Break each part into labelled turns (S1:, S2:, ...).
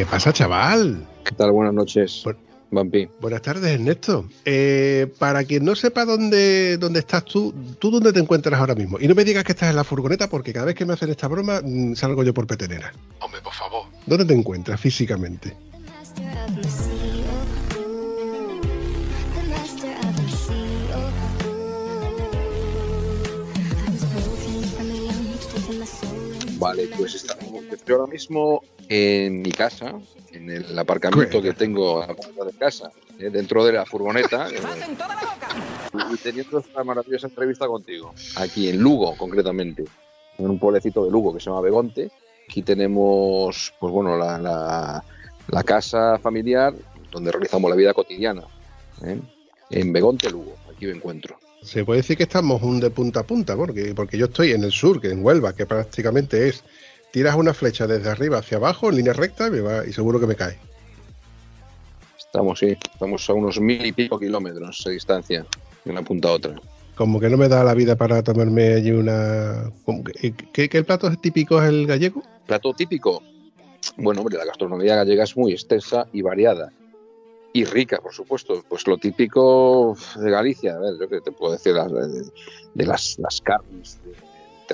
S1: ¿Qué pasa, chaval?
S2: ¿Qué tal? Buenas noches, Vampi.
S1: Buenas tardes, Ernesto. Eh, para quien no sepa dónde, dónde estás tú, ¿tú dónde te encuentras ahora mismo? Y no me digas que estás en la furgoneta porque cada vez que me hacen esta broma mm, salgo yo por petenera. Hombre, por favor. ¿Dónde te encuentras físicamente?
S2: Vale, pues estamos, estoy ahora mismo en mi casa, en el aparcamiento que tengo a la puerta de casa, eh, dentro de la furgoneta, eh, y teniendo esta maravillosa entrevista contigo, aquí en Lugo concretamente, en un pueblecito de Lugo que se llama Begonte. Aquí tenemos, pues bueno, la, la- la casa familiar donde realizamos la vida cotidiana, ¿eh? en Begonte, Lugo. Aquí me encuentro.
S1: Se puede decir que estamos un de punta a punta, porque, porque yo estoy en el sur, que en Huelva, que prácticamente es tiras una flecha desde arriba hacia abajo en línea recta y, me va- y seguro que me cae.
S2: Estamos, sí, estamos a unos mil y pico kilómetros de distancia de una punta a otra.
S1: Como que no me da la vida para tomarme allí una... ¿Qué, qué plato típico es el gallego?
S2: Plato típico. Bueno, hombre, la gastronomía gallega es muy extensa y variada. Y rica, por supuesto. Pues lo típico de Galicia, a ver, yo que te puedo decir las- de, de las, las carnes, de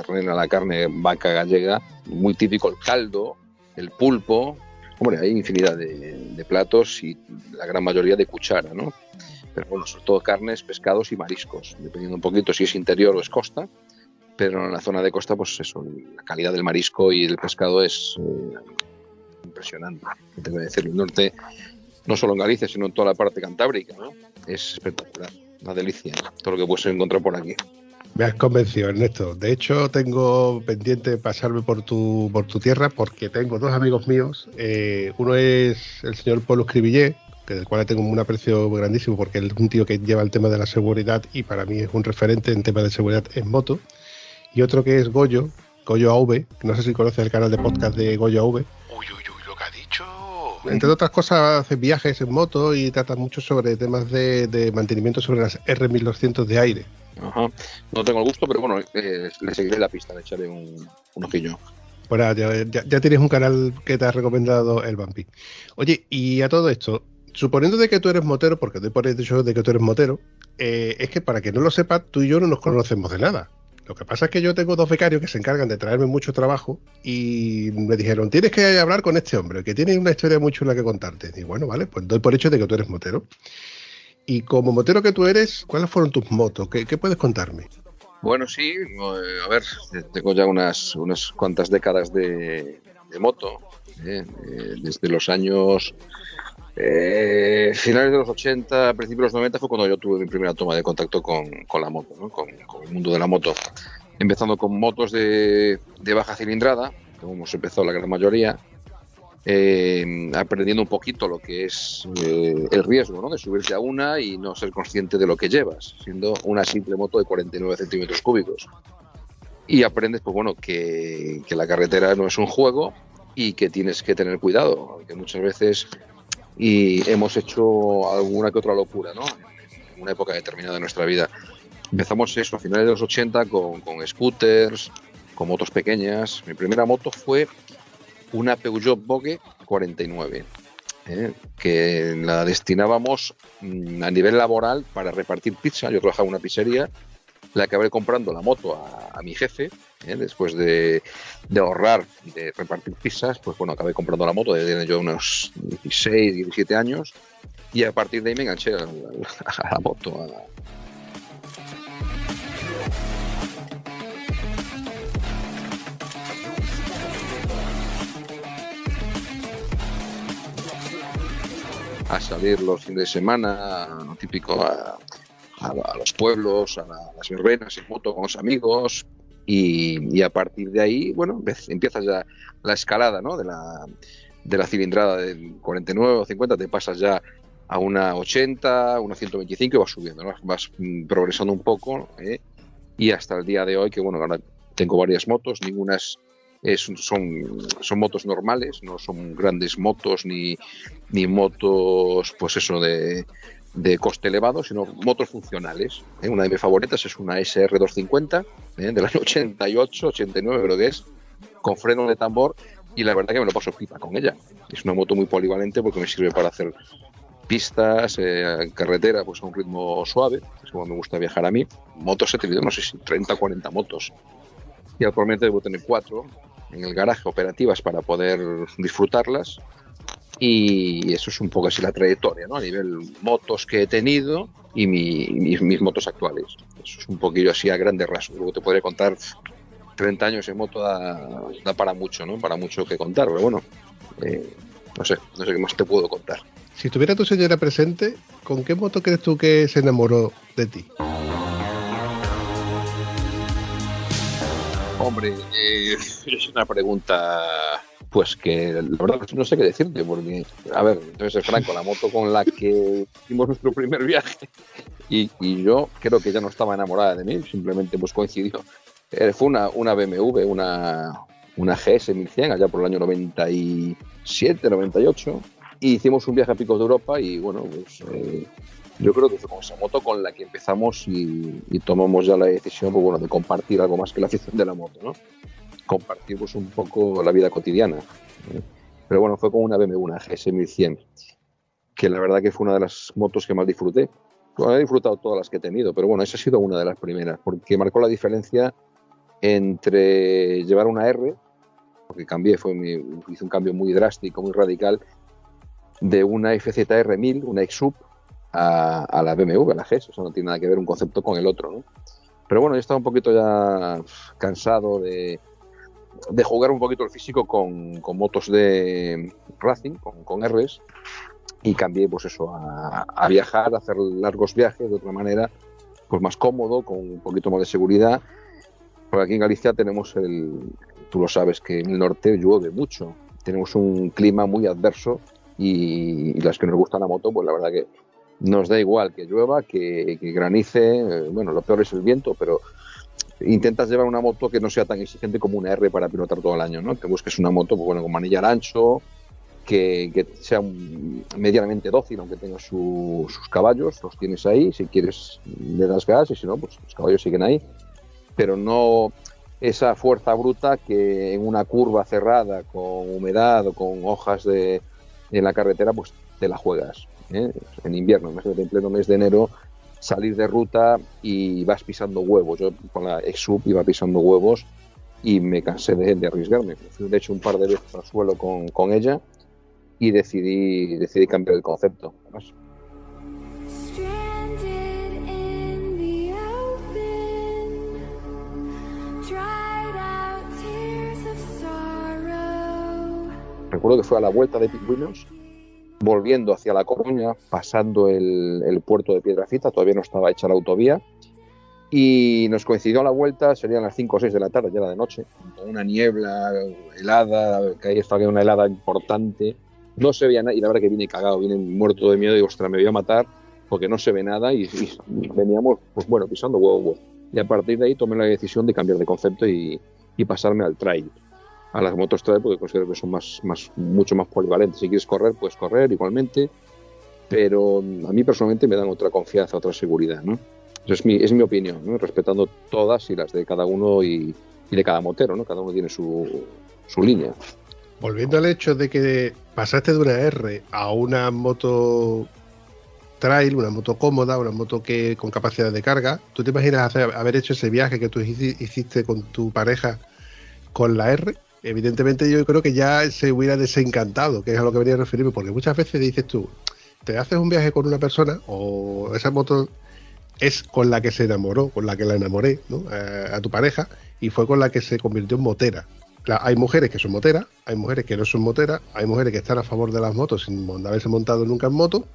S2: ternera, la carne vaca gallega, muy típico el caldo, el pulpo. Hombre, hay infinidad de, platos y la gran mayoría de cuchara, ¿no? Pero bueno, sobre todo carnes, pescados y mariscos, dependiendo un poquito si es interior o es costa. Pero en la zona de costa, pues eso, la calidad del marisco y el pescado es eh, impresionante. ¿Qué Te decir, el norte, no solo en Galicia, sino en toda la parte cantábrica, ¿no? Es espectacular, una delicia, todo lo que puedes encontrar por aquí.
S1: Me has convencido, Ernesto. De hecho, tengo pendiente pasarme por tu, por tu tierra porque tengo dos amigos míos. Eh, uno es el señor Polo Escribillé, del cual tengo un aprecio grandísimo porque es un tío que lleva el tema de la seguridad y para mí es un referente en tema de seguridad en moto. Y otro que es Goyo, Goyo AV, no sé si conoces el canal de podcast de Goyo AV. Entre otras cosas, hace viajes en moto y trata mucho sobre temas de, de mantenimiento sobre las R1200 de aire.
S2: Ajá. No tengo el gusto, pero bueno, eh, le seguiré la pista, le echaré un, un ojillo.
S1: Pues nada, ya, ya- ya tienes un canal que te ha recomendado el Vampi. Oye, y a todo esto, suponiendo de que tú eres motero, porque doy por hecho de que tú eres motero, eh, es que para que no lo sepa, tú y yo no nos conocemos de nada. Lo que pasa es que yo tengo dos becarios que se encargan de traerme mucho trabajo y me dijeron, tienes que hablar con este hombre, que tiene una historia muy chula que contarte. Y bueno, vale, pues doy por hecho de que tú eres motero. Y como motero que tú eres, ¿cuáles fueron tus motos? ¿Qué, qué puedes contarme?
S2: Bueno, sí, eh, a ver, tengo ya unas, unas cuantas décadas de, moto, eh, eh, desde los años eh, finales de los 80, principios de los 90 fue cuando yo tuve mi primera toma de contacto con, la moto, ¿no? con, el mundo de la moto. Empezando con motos de, baja cilindrada, como hemos empezado la gran mayoría, eh, aprendiendo un poquito lo que es eh, el riesgo ¿no? de subirte a una y no ser consciente de lo que llevas, siendo una simple moto de 49 centímetros cúbicos. Y aprendes, pues bueno, que, que la carretera no es un juego y que tienes que tener cuidado, que muchas veces y hemos hecho alguna que otra locura, ¿no? En una época determinada de nuestra vida. Empezamos eso a finales de los 80 con, con scooters, con motos pequeñas. Mi primera moto fue una Peugeot Vogue 49, ¿eh? que la destinábamos mm, a nivel laboral para repartir pizza. Yo trabajaba en una pizzería, le acabé comprando la moto a, a mi jefe, ¿eh? después de, ahorrar de repartir pizzas, pues bueno, acabé comprando la moto desde yo unos 16, 17 años y a partir de ahí me enganché a, a la moto, a, a salir los fines de semana, típico, a, los pueblos, a, las verbenas en moto con los amigos. Y, a partir de ahí, bueno, empiezas ya la escalada ¿no? de, la, de la cilindrada del 49 o 50, te pasas ya a una 80, una 125 y vas subiendo, vas mm, progresando un poco. ¿eh? Y hasta el día de hoy, que bueno, ahora tengo varias motos, ninguna es son, son motos normales, no son grandes motos ni, ni motos, pues eso, de, de coste elevado, sino motos funcionales. ¿eh? Una de mis favoritas es una SR250 ¿eh? del año 88, 89 creo que es, con freno de tambor y la verdad que me lo paso pipa con ella. Es una moto muy polivalente porque me sirve para hacer pistas, eh, carretera, pues a un ritmo suave, es como me gusta viajar a mí. Motos he tenido, no sé si 30 o 40 motos. Y actualmente debo tener cuatro en el garaje operativas para poder disfrutarlas. Y eso es un poco así la trayectoria, ¿no? A nivel motos que he tenido y mis, motos actuales. Eso es un poquillo así a grandes rasgos. Luego te podría contar 30 años en moto da, para mucho, ¿no? Para mucho que contar, pero bueno, eh, no sé, no sé qué más te puedo contar.
S1: Si tuviera tu señora presente, ¿con qué moto crees tú que se enamoró de ti?
S2: Hombre, eh, es una pregunta pues que la verdad no sé qué decirte, porque, a ver, entonces franco, la moto con la que hicimos nuestro primer viaje y, yo creo que ya no estaba enamorada de mí, simplemente pues coincidió. Eh, fue una, una BMW, una, una GS 1100 allá por el año 97, 98 y hicimos un viaje a Picos de Europa y bueno, pues eh, yo creo que fue con esa moto con la que empezamos y, tomamos ya la decisión pues, bueno, de compartir algo más que la afición de la moto, ¿no? Compartir pues, un poco la vida cotidiana. ¿eh? Pero bueno, fue con una BMW, una GS 1100, que la verdad que fue una de las motos que más disfruté. he disfrutado todas las que he tenido, pero bueno, esa ha sido una de las primeras, porque marcó la diferencia entre llevar una R, porque cambié, fue hice un cambio muy drástico, muy radical, de una FZR 1000, una X-Sub, a, la BMW, a la GES, eso no tiene nada que ver un concepto con el otro, ¿no? Pero bueno, yo estaba un poquito ya cansado de, de jugar un poquito el físico con, con motos de racing, con, con, Rs, y cambié pues eso, a, viajar, a hacer largos viajes de otra manera, pues más cómodo, con un poquito más de seguridad. Porque aquí en Galicia tenemos el, tú lo sabes, que en el norte llueve mucho, tenemos un clima muy adverso y, las que nos gusta la moto, pues la verdad que nos da igual que llueva, que, granice, eh, bueno, lo peor es el viento, pero intentas llevar una moto que no sea tan exigente como una R para pilotar todo el año, ¿no? Que busques una moto, pues, bueno, con manillar ancho, que, sea medianamente dócil, aunque tenga sus caballos, los tienes ahí, si quieres le das gas y si no, pues los caballos siguen ahí, pero no esa fuerza bruta que en una curva cerrada con humedad o con hojas de, en la carretera, pues te la juegas. ¿eh? en invierno, en pleno mes de enero, salir de ruta y vas pisando huevos. Yo con la Exub iba pisando huevos y me cansé de, arriesgarme. De hecho, un par de veces al suelo con, con ella y decidí, decidí cambiar el concepto. Recuerdo que fue a la vuelta de Pingüinos volviendo hacia La Coruña, pasando el, puerto de Piedrafita, todavía no estaba hecha la autovía, y nos coincidió a la vuelta, serían las 5 o 6 de la tarde, ya era de noche, con una niebla helada, que ahí estaba una helada importante, no se veía nada, y la verdad que vine cagado, vine muerto de miedo, y ostras, me voy a matar, porque no se ve nada, y, veníamos, pues bueno, pisando huevo, Y a partir de ahí tomé la decisión de cambiar de concepto y, y pasarme al trail a las motos trail porque considero que son más, más, mucho más polivalentes. Si quieres correr, puedes correr igualmente, pero a mí personalmente me dan otra confianza, otra seguridad. ¿no? Es, mi, es mi opinión, ¿no? respetando todas y las de cada uno y, de cada motero, ¿no? cada uno tiene su, su línea.
S1: Volviendo al hecho de que pasaste de una R a una moto trail, una moto cómoda, una moto que con capacidad de carga, ¿tú te imaginas hacer, haber hecho ese viaje que tú hiciste con tu pareja con la R? Evidentemente yo creo que ya se hubiera desencantado, que es a lo que venía a referirme, porque muchas veces dices tú, te haces un viaje con una persona o esa moto es con la que se enamoró, con la que la enamoré, ¿no? a, tu pareja, y fue con la que se convirtió en motera. hay mujeres que son moteras, hay mujeres que no son moteras, hay mujeres que están a favor de las motos sin haberse montado nunca en moto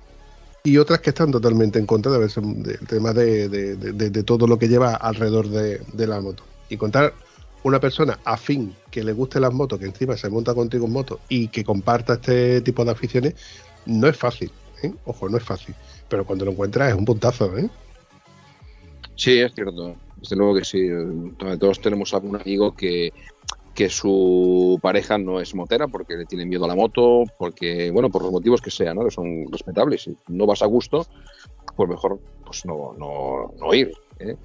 S1: y otras que están totalmente en contra de haberse, del tema de, todo lo que lleva alrededor de, la moto. Y contar una persona afín que le guste las motos, que encima se monta contigo en moto y que comparta este tipo de aficiones, no es fácil. ¿eh? Ojo, no es fácil. Pero cuando lo encuentras es un puntazo. ¿eh?
S2: Sí, es cierto. Desde luego que sí. Todos tenemos algún amigo que, que su pareja no es motera porque le tiene miedo a la moto, porque, bueno, por los motivos que sean, ¿no? que son respetables. Si no vas a gusto, pues mejor pues no, no, no ir. ¿eh?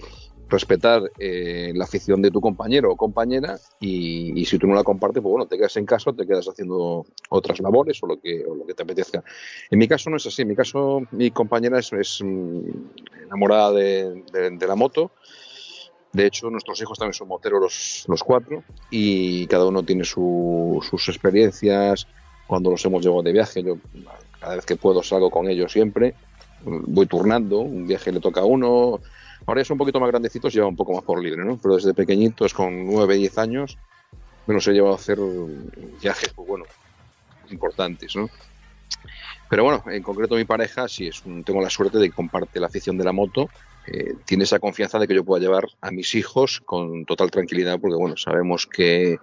S2: Respetar eh, la afición de tu compañero o compañera y, si tú no la compartes, pues bueno, te quedas en casa, te quedas haciendo otras labores o lo que, o lo que te apetezca. En mi caso no es así. En mi caso, mi compañera es, es mm, enamorada de, la moto de hecho, nuestros hijos también son moteros los, cuatro y cada uno tiene sus experiencias. Cuando los hemos llevado de viaje, yo cada vez que puedo salgo con ellos siempre. Voy turnando, un viaje le toca a uno. Ahora ya son un poquito más grandecitos, lleva un poco más por libre, ¿no? Pero desde pequeñitos, con 9, 10 años, me los he llevado a hacer viajes, pues bueno, importantes, ¿no? Pero bueno, en concreto mi pareja sí es tengo la suerte de que comparte la afición de la moto eh, tiene esa confianza de que yo pueda llevar a mis hijos con total tranquilidad, porque bueno, sabemos que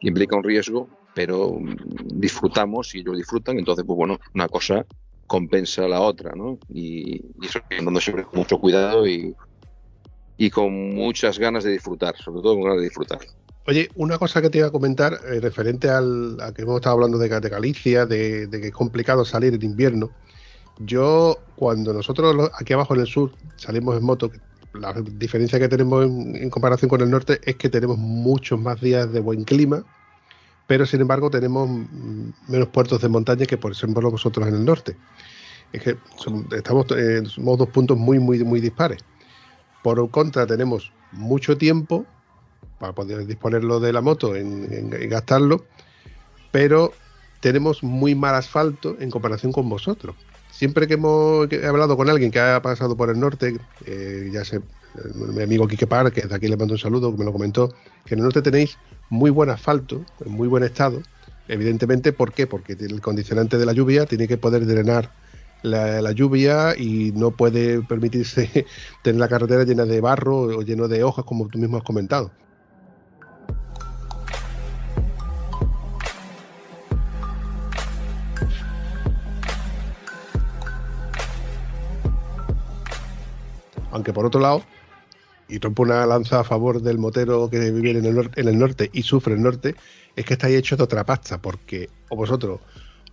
S2: implica un riesgo, pero disfrutamos y ellos disfrutan, entonces pues bueno, una cosa compensa la otra, ¿no? Y, eso andando siempre con mucho cuidado y, y con muchas ganas de disfrutar, sobre todo con ganas de disfrutar.
S1: Oye, una cosa que te iba a comentar eh, referente al, a que hemos estado hablando de, Galicia, de, de, que es complicado salir en invierno. Yo, cuando nosotros aquí abajo en el sur salimos en moto, la diferencia que tenemos en, comparación con el norte es que tenemos muchos más días de buen clima, pero sin embargo tenemos menos puertos de montaña que por ejemplo vosotros en el norte. Es que estamos en eh, somos dos puntos muy, muy, muy dispares. Por contra, tenemos mucho tiempo para poder disponerlo de la moto en gastarlo, pero tenemos muy mal asfalto en comparación con vosotros siempre que hemos hablado con alguien que ha pasado por el norte, eh, ya sé, mi amigo Quique Par, que de aquí le mando un saludo, que me lo comentó, que en el norte tenéis muy buen asfalto, en muy buen estado. Evidentemente, ¿por qué? Porque el condicionante de la lluvia tiene que poder drenar la, lluvia y no puede permitirse tener la carretera llena de barro o lleno de hojas, como tú mismo has comentado. Aunque por otro lado, y rompo una lanza a favor del motero que vive en el, en el norte y sufre el norte, es que estáis hechos de otra pasta, porque o vosotros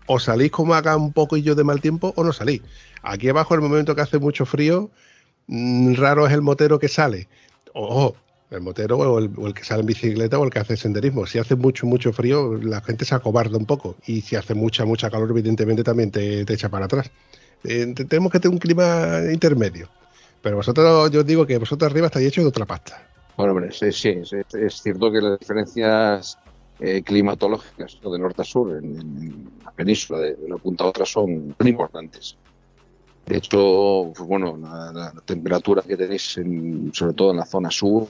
S1: o salís como haga un poco y yo de mal tiempo o no salís. Aquí abajo, en el momento que hace mucho frío, mm, raro es el motero que sale. O el motero o el, que sale en bicicleta o el que hace senderismo. Si hace mucho, mucho frío, la gente se acobarda un poco. Y si hace mucha, mucha calor, evidentemente también te, echa para atrás. Eh, tenemos que tener un clima intermedio. Pero vosotros, yo os digo que vosotros arriba estáis hechos de otra pasta.
S2: Bueno, hombre, sí, sí, es, cierto que las diferencias eh, climatológicas de norte a sur en, la península, de, una punta a otra, son muy importantes. De hecho, pues bueno, la, temperatura que tenéis, sobre todo en la zona sur,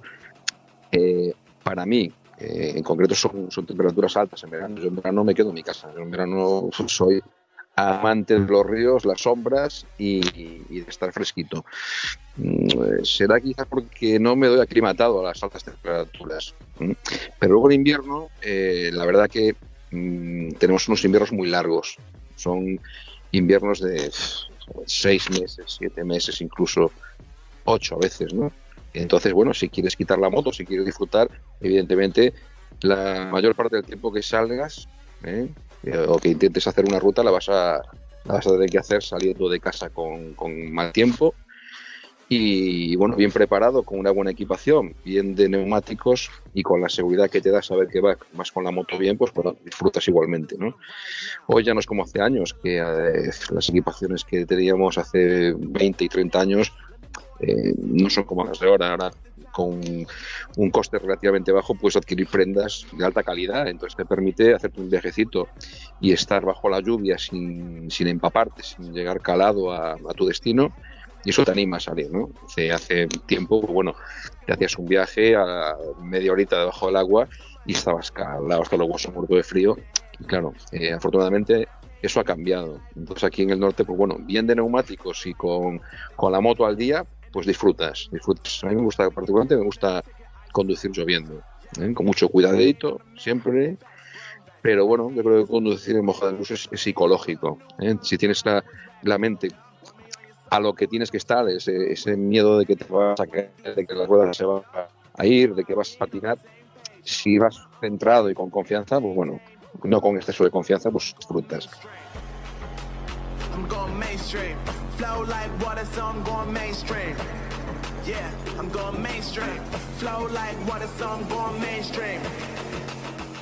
S2: eh, para mí, eh, en concreto, son, son temperaturas altas en verano. Yo en verano me quedo en mi casa. Yo en verano soy amante de los ríos, las sombras y, de estar fresquito. Mm, será quizás porque no me doy aclimatado a las altas temperaturas. Pero luego en invierno, eh, la verdad que mm, tenemos unos inviernos muy largos. Son inviernos de seis meses, siete meses, incluso ocho a veces, ¿no? Entonces, bueno, si quieres quitar la moto, si quieres disfrutar, evidentemente, la mayor parte del tiempo que salgas, ¿eh? Eh, o que intentes hacer una ruta, la vas a, vas a tener que hacer saliendo de casa con, con mal tiempo y bueno, bien preparado, con una buena equipación, bien de neumáticos y con la seguridad que te da saber que vas con la moto bien, pues bueno, disfrutas igualmente, ¿no? Hoy ya no es como hace años, que eh, las equipaciones que teníamos hace 20 y 30 años eh, no son como las de ahora. Ahora con un coste relativamente bajo puedes adquirir prendas de alta calidad, entonces te permite hacerte un viajecito y estar bajo la lluvia sin, sin empaparte, sin llegar calado a, tu destino y eso te anima a salir, ¿no? Hace, hace tiempo, pues bueno, te hacías un viaje a media horita debajo del agua y estabas calado hasta los huesos muerto de frío. Y claro, eh, afortunadamente eso ha cambiado. Entonces aquí en el norte, pues bueno, bien de neumáticos y con, con la moto al día, pues disfrutas, disfrutas. A mí me gusta, particularmente me gusta conducir lloviendo, ¿eh? con mucho cuidadito, siempre. Pero bueno, yo creo que conducir en mojada de luz es, psicológico. ¿eh? Si tienes la, la, mente a lo que tienes que estar, ese, ese miedo de que te vas a caer, de que la rueda se va a ir, de que vas a patinar, si vas centrado y con confianza, pues bueno, no con exceso de confianza, pues disfrutas.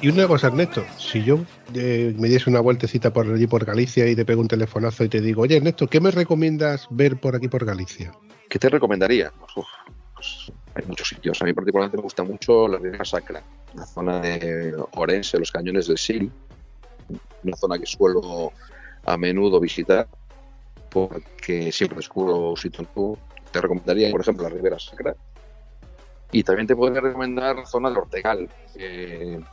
S1: Y una cosa, Ernesto, si yo eh, me diese una vueltecita por allí por Galicia y te pego un telefonazo y te digo, oye Ernesto, ¿qué me recomiendas ver por aquí por Galicia?
S2: ¿Qué te recomendaría? pues hay muchos sitios. A mí particularmente me gusta mucho la Ribera Sacra, la zona de Orense, los cañones del Sil, una zona que suelo a menudo visitar porque siempre descubro sitios nuevos. Te recomendaría, por ejemplo, la Ribera Sacra. Y también te podría recomendar zona de Ortegal,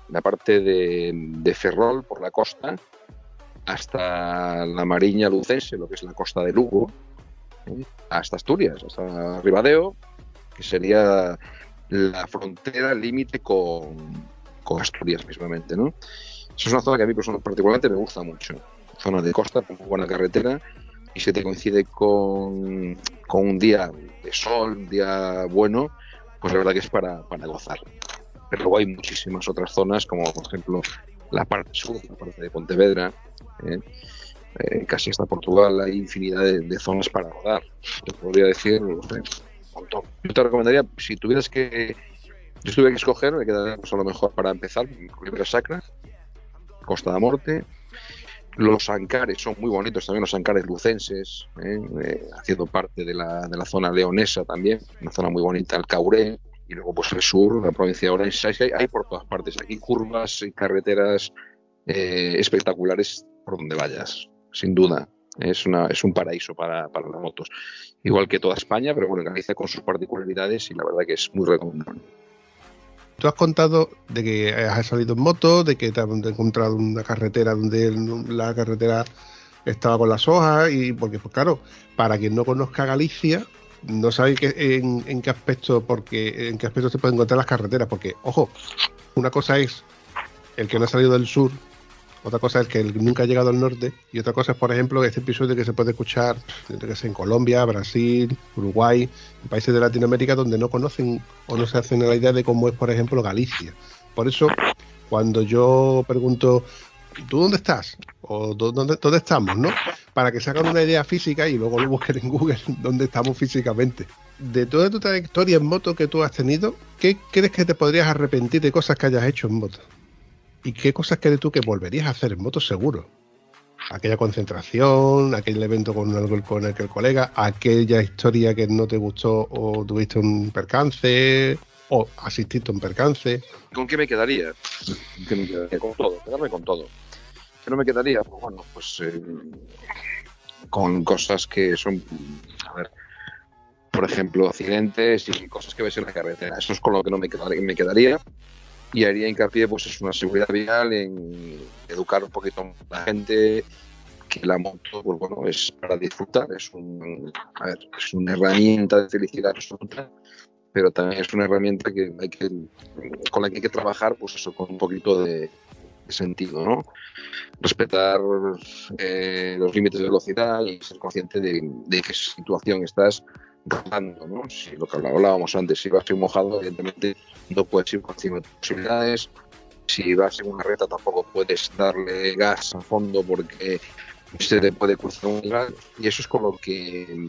S2: la parte de, Ferrol por la costa hasta la Mariña Lucense, lo que es la costa de Lugo, ¿eh? hasta Asturias, hasta Ribadeo, que sería la frontera límite con, con, Asturias mismamente, ¿no? Es una zona que a mí particularmente me gusta mucho. Zona de costa, con buena carretera, y si te coincide con, con, un día de sol, un día bueno, pues la verdad que es para, para gozar. Pero luego hay muchísimas otras zonas, como por ejemplo la parte sur, la parte de Pontevedra, ¿eh? Eh, casi hasta Portugal, hay infinidad de, zonas para rodar. Te podría decir, yo te recomendaría, si tuvieras que. Yo tuviera que escoger, me quedaría pues, a lo mejor para empezar, Ribera Sacra, Costa de Morte. Los Ancares son muy bonitos también, los Ancares lucenses, ¿eh? Eh, haciendo parte de la, de la zona leonesa también, una zona muy bonita, el Cauré, y luego pues el sur, la provincia de Orense, hay, hay por todas partes, aquí curvas y carreteras eh, espectaculares por donde vayas, sin duda. Es, una, es un paraíso para, para las motos. Igual que toda España, pero bueno, Galicia con sus particularidades y la verdad que es muy recomendable.
S1: Tú has contado de que has salido en moto, de que te has encontrado una carretera donde la carretera estaba con las hojas y porque pues claro, para quien no conozca Galicia, no sabe en, en, qué aspecto porque en qué aspecto se pueden encontrar las carreteras, porque ojo, una cosa es el que no ha salido del sur otra cosa es que nunca ha llegado al norte. Y otra cosa es, por ejemplo, este episodio que se puede escuchar en Colombia, Brasil, Uruguay, países de Latinoamérica donde no conocen o no se hacen la idea de cómo es, por ejemplo, Galicia. Por eso, cuando yo pregunto, ¿tú dónde estás? ¿O dónde, dónde estamos? ¿no? Para que se hagan una idea física y luego lo busquen en Google dónde estamos físicamente. De toda tu trayectoria en moto que tú has tenido, ¿qué crees que te podrías arrepentir de cosas que hayas hecho en moto? ¿Y qué cosas crees tú que volverías a hacer en moto seguro? Aquella concentración, aquel evento con el, con el colega, aquella historia que no te gustó o tuviste un percance o asististe a un percance.
S2: ¿Con qué me quedaría? ¿Con todo, quedarme con todo. ¿Qué no me quedaría? Pues bueno, pues eh, con cosas que son, a ver, por ejemplo, accidentes y cosas que ves en la carretera. Eso es con lo que no me me quedaría y haría hincapié pues es una seguridad vial en educar un poquito a la gente que la moto pues bueno es para disfrutar es un a ver, es una herramienta de felicidad absoluta pero también es una herramienta que hay que con la que hay que trabajar pues eso con un poquito de, sentido no respetar eh, los límites de velocidad y ser consciente de, de qué situación estás rodando, ¿no? Si lo que hablábamos antes, si vas muy mojado, evidentemente no puedes ir con de posibilidades. Si vas en una reta tampoco puedes darle gas a fondo porque se te puede cruzar un gas. Y eso es con lo que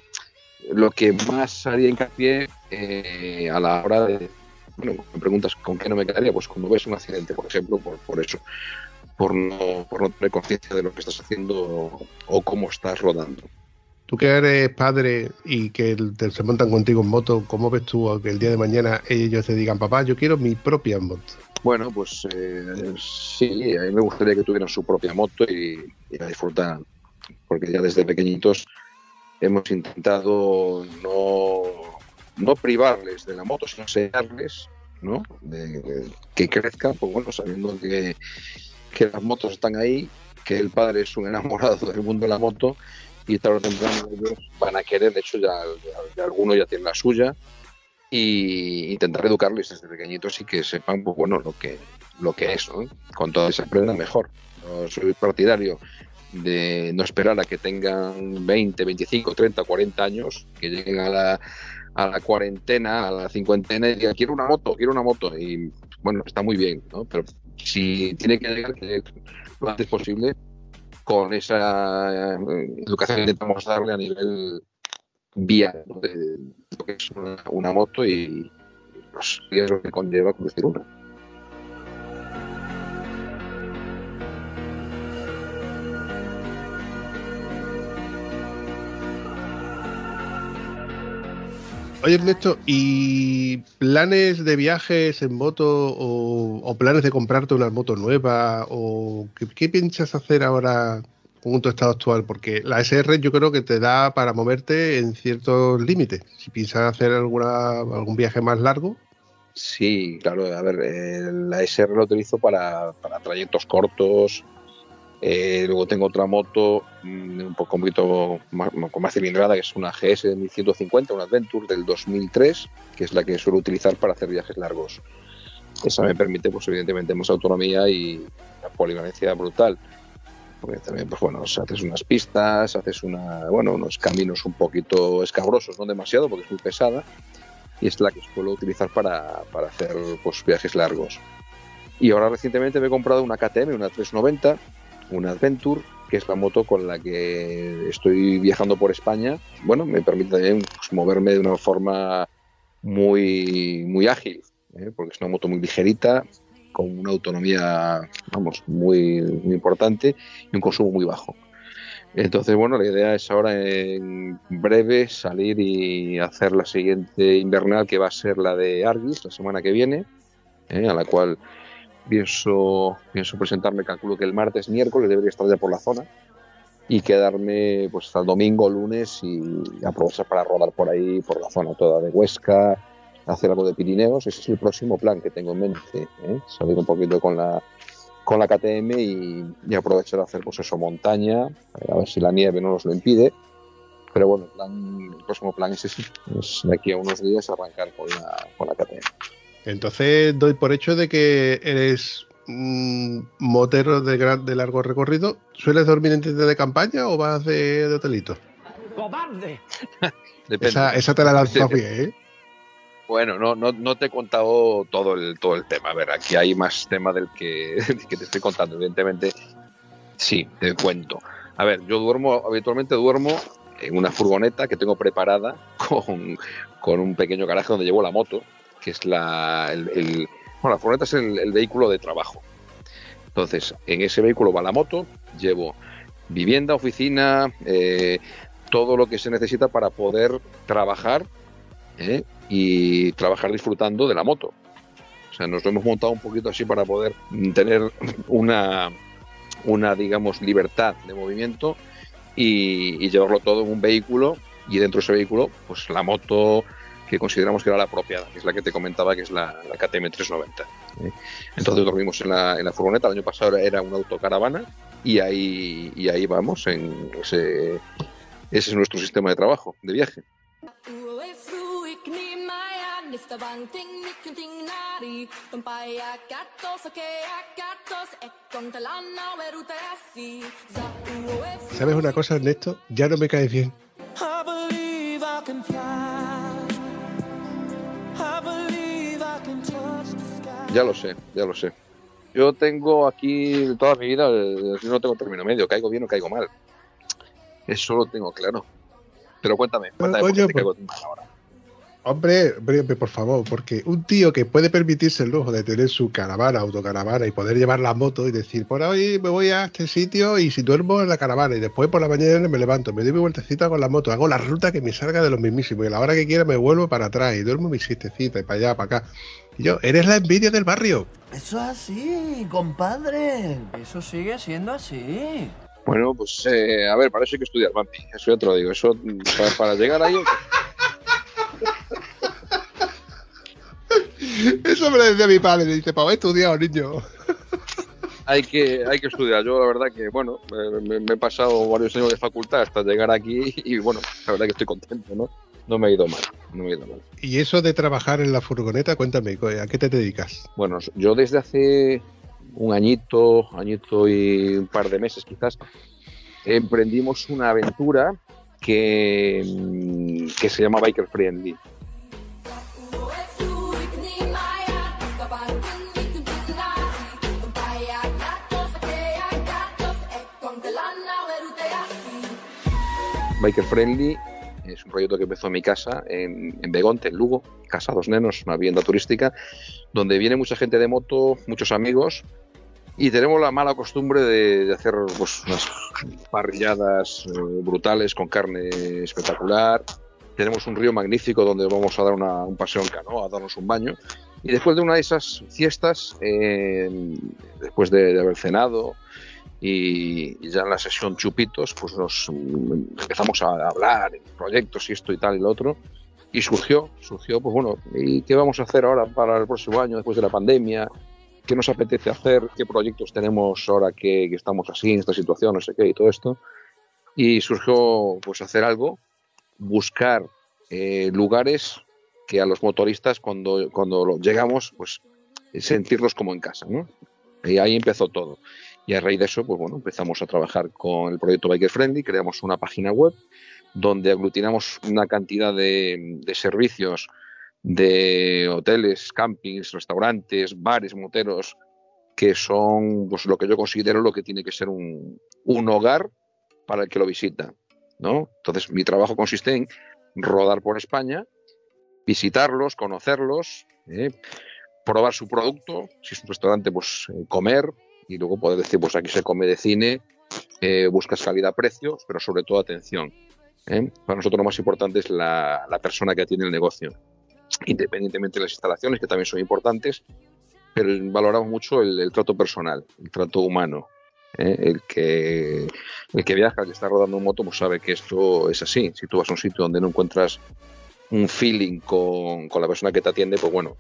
S2: lo que más haría hincapié eh, a la hora de bueno, me preguntas con qué no me quedaría, pues cuando ves un accidente, por ejemplo, por, por eso, por no, por no tener conciencia de lo que estás haciendo o cómo estás rodando.
S1: Tú que eres padre y que se montan contigo en moto, ¿cómo ves tú que el día de mañana ellos te digan, papá, yo quiero mi propia moto?
S2: Bueno, pues eh, sí, a mí me gustaría que tuvieran su propia moto y, la disfrutar, porque ya desde pequeñitos hemos intentado no, no privarles de la moto, sino enseñarles ¿no? De, que crezcan, pues bueno, sabiendo que, que las motos están ahí, que el padre es un enamorado del mundo de la moto y tarde o temprano ellos van a querer, de hecho ya, ya, algunos ya tienen la suya, y intentar educarles desde pequeñitos y que sepan pues bueno lo que lo que es, ¿no? con todo se aprenda mejor. No soy partidario de no esperar a que tengan 20, 25, 30, 40 años, que lleguen a la, a la cuarentena, a la cincuentena y digan, quiero una moto, quiero una moto. Y bueno, está muy bien, ¿no? Pero si tiene que llegar, que lo antes posible con esa eh, educación que intentamos darle a nivel vía de lo que es una, moto y los riesgos que conlleva conducir una.
S1: Oye, Ernesto, ¿y planes de viajes en moto o, planes de comprarte una moto nueva? ¿O qué, piensas hacer ahora con tu estado actual? Porque la SR yo creo que te da para moverte en ciertos límites. Si piensas hacer alguna, algún viaje más largo.
S2: Sí, claro, a ver, eh, la SR lo utilizo para, para trayectos cortos, eh, luego tengo otra moto mm, un poco, un poquito más, con más cilindrada, que es una GS de 1150, una Adventure del 2003, que es la que suelo utilizar para hacer viajes largos. Esa me permite, pues evidentemente, más autonomía y una polivalencia brutal. Porque también, pues bueno, haces unas pistas, haces una, bueno, unos caminos un poquito escabrosos, no demasiado, porque es muy pesada, y es la que suelo utilizar para, para hacer pues, viajes largos. Y ahora recientemente me he comprado una KTM, una 390, una Adventure, que es la moto con la que estoy viajando por España. Bueno, me permite también pues, moverme de una forma muy, muy ágil, ¿eh? porque es una moto muy ligerita, con una autonomía, vamos, muy, muy importante y un consumo muy bajo. Entonces, bueno, la idea es ahora en breve salir y hacer la siguiente invernal, que va a ser la de Argis, la semana que viene, ¿eh? a la cual pienso, pienso presentarme, calculo que el martes, miércoles debería estar ya por la zona y quedarme pues hasta el domingo, lunes y aprovechar para rodar por ahí, por la zona toda de Huesca, hacer algo de Pirineos. Ese es el próximo plan que tengo en mente, ¿eh? salir un poquito con la con la KTM y, aprovechar a hacer pues eso, montaña, a ver si la nieve no nos lo impide. Pero bueno, el, plan, el próximo plan es ese, es de aquí a unos días arrancar con la, con la KTM.
S1: Entonces doy por hecho de que eres motero de, gran, de largo recorrido. ¿Sueles dormir en tienda de campaña o vas de, de hotelito? ¡Cobarde! esa, esa, te la lanzo bien, ¿eh?
S2: Bueno, no, no, no, te he contado todo el, todo el tema. A ver, aquí hay más tema del que, que te estoy contando. Evidentemente, sí, te cuento. A ver, yo duermo, habitualmente duermo en una furgoneta que tengo preparada con, con un pequeño garaje donde llevo la moto que es la, el, bueno, la furgoneta es el, vehículo de trabajo. Entonces, en ese vehículo va la moto, llevo vivienda, oficina, eh, todo lo que se necesita para poder trabajar ¿eh? y trabajar disfrutando de la moto. O sea, nos lo hemos montado un poquito así para poder tener una, una digamos, libertad de movimiento y, y llevarlo todo en un vehículo y dentro de ese vehículo, pues la moto, que consideramos que era la apropiada, que es la que te comentaba, que es la, KTM 390. ¿eh? Entonces dormimos en la, en la, furgoneta, el año pasado era una autocaravana y ahí, y ahí vamos, en ese, ese es nuestro sistema de trabajo, de viaje.
S1: ¿Sabes una cosa, Ernesto? Ya no me caes bien.
S2: Ya lo sé, ya lo sé. Yo tengo aquí toda mi vida, no tengo término medio, caigo bien o caigo mal. Eso lo tengo claro. Pero cuéntame, cuéntame
S1: Oye, por, caigo ahora. Hombre, por favor, porque un tío que puede permitirse el lujo de tener su caravana, autocaravana y poder llevar la moto y decir, por hoy me voy a este sitio y si duermo en la caravana y después por la mañana me levanto, me doy mi vueltecita con la moto, hago la ruta que me salga de los mismísimos y a la hora que quiera me vuelvo para atrás y duermo mi siestecita y para allá, para acá. Y yo, eres la envidia del barrio.
S3: Eso es así, compadre.
S4: Eso sigue siendo así.
S2: Bueno, pues eh, a ver, para eso hay que estudiar, Vampi. Eso ya te lo digo. Eso, para, para llegar ahí.
S1: Eso me lo decía mi padre. Le dice, para estudiado, niño.
S2: hay que, hay que estudiar. Yo la verdad que, bueno, me, me he pasado varios años de facultad hasta llegar aquí y, bueno, la verdad que estoy contento, ¿no? No me he ido mal, no me he ido mal.
S1: Y eso de trabajar en la furgoneta, cuéntame, ¿a qué te dedicas?
S2: Bueno, yo desde hace un añito, añito y un par de meses quizás, emprendimos una aventura que, mm, que se llama Biker Friendly. Biker Friendly es un proyecto que empezó en mi casa, en, en Begonte, en Lugo, Casa Dos Nenos, una vivienda turística, donde viene mucha gente de moto, muchos amigos, y tenemos la mala costumbre de, de hacer pues, unas parrilladas eh, brutales con carne espectacular. Tenemos un río magnífico donde vamos a dar una, un paseo en canoa, a darnos un baño. Y después de una de esas fiestas, eh, después de, de haber cenado, y, ya en la sesión chupitos pues nos empezamos a hablar proyectos y esto y tal y lo otro. Y surgió surgió pues bueno y qué vamos a hacer ahora para el próximo año después de la pandemia qué nos apetece hacer qué proyectos tenemos ahora que, que estamos así en esta situación no sé qué y todo esto y surgió pues hacer algo buscar eh, lugares que a los motoristas cuando cuando llegamos pues sentirlos como en casa no y ahí empezó todo y a raíz de eso, pues bueno, empezamos a trabajar con el proyecto Biker Friendly, creamos una página web donde aglutinamos una cantidad de, servicios de hoteles, campings, restaurantes, bares, moteros, que son pues, lo que yo considero lo que tiene que ser un, un hogar para el que lo visita. ¿no? Entonces, mi trabajo consiste en rodar por España, visitarlos, conocerlos, ¿eh? probar su producto, si es un restaurante, pues eh, comer, y luego poder decir, pues aquí se come de cine, eh, buscas calidad-precio, pero sobre todo atención. ¿eh? Para nosotros lo más importante es la, la, persona que tiene el negocio, independientemente de las instalaciones, que también son importantes, pero valoramos mucho el, trato personal, el trato humano. ¿eh? El, que, el que viaja, el que está rodando un moto, pues sabe que esto es así. Si tú vas a un sitio donde no encuentras un feeling con, con la persona que te atiende, pues bueno,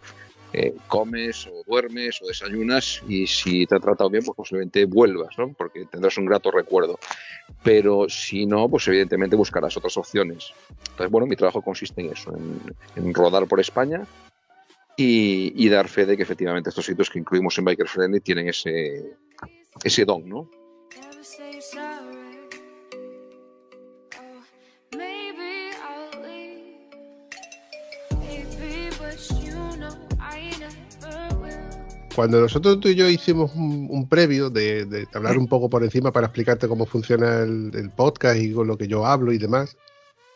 S2: eh, comes o duermes o desayunas y si te ha tratado bien, pues posiblemente vuelvas, ¿no? Porque tendrás un grato recuerdo. Pero si no, pues evidentemente buscarás otras opciones. Entonces, bueno, mi trabajo consiste en eso, en, rodar por España y, y, dar fe de que efectivamente estos sitios que incluimos en Biker Friendly tienen ese, ese don, ¿no?
S1: Cuando nosotros tú y yo hicimos un, previo de, hablar un poco por encima para explicarte cómo funciona el, el, podcast y con lo que yo hablo y demás,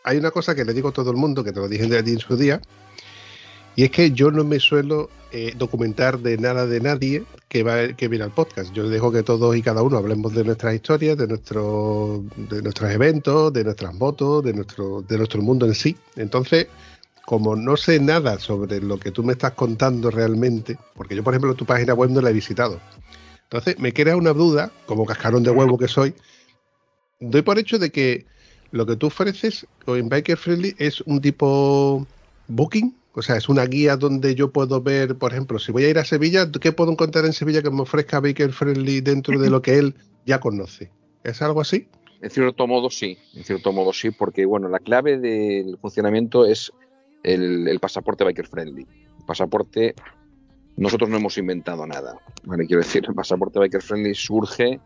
S1: hay una cosa que le digo a todo el mundo, que te lo dije de allí en su día, y es que yo no me suelo eh, documentar de nada de nadie que, va, que viene al podcast. Yo dejo que todos y cada uno hablemos de nuestras historias, de, nuestro, de nuestros eventos, de nuestras motos, de nuestro, de nuestro mundo en sí. Entonces, como no sé nada sobre lo que tú me estás contando realmente, porque yo, por ejemplo, tu página web no la he visitado. Entonces, me crea una duda, como cascarón de huevo que soy. Doy por hecho de que lo que tú ofreces en Biker Friendly es un tipo booking, o sea, es una guía donde yo puedo ver, por ejemplo, si voy a ir a Sevilla, ¿qué puedo encontrar en Sevilla que me ofrezca Biker Friendly dentro de lo que él ya conoce? ¿Es algo así?
S2: En cierto modo sí, en cierto modo sí, porque bueno, la clave del funcionamiento es el, pasaporte biker friendly. El pasaporte, nosotros no hemos inventado nada. Quiero decir, el pasaporte biker friendly surge,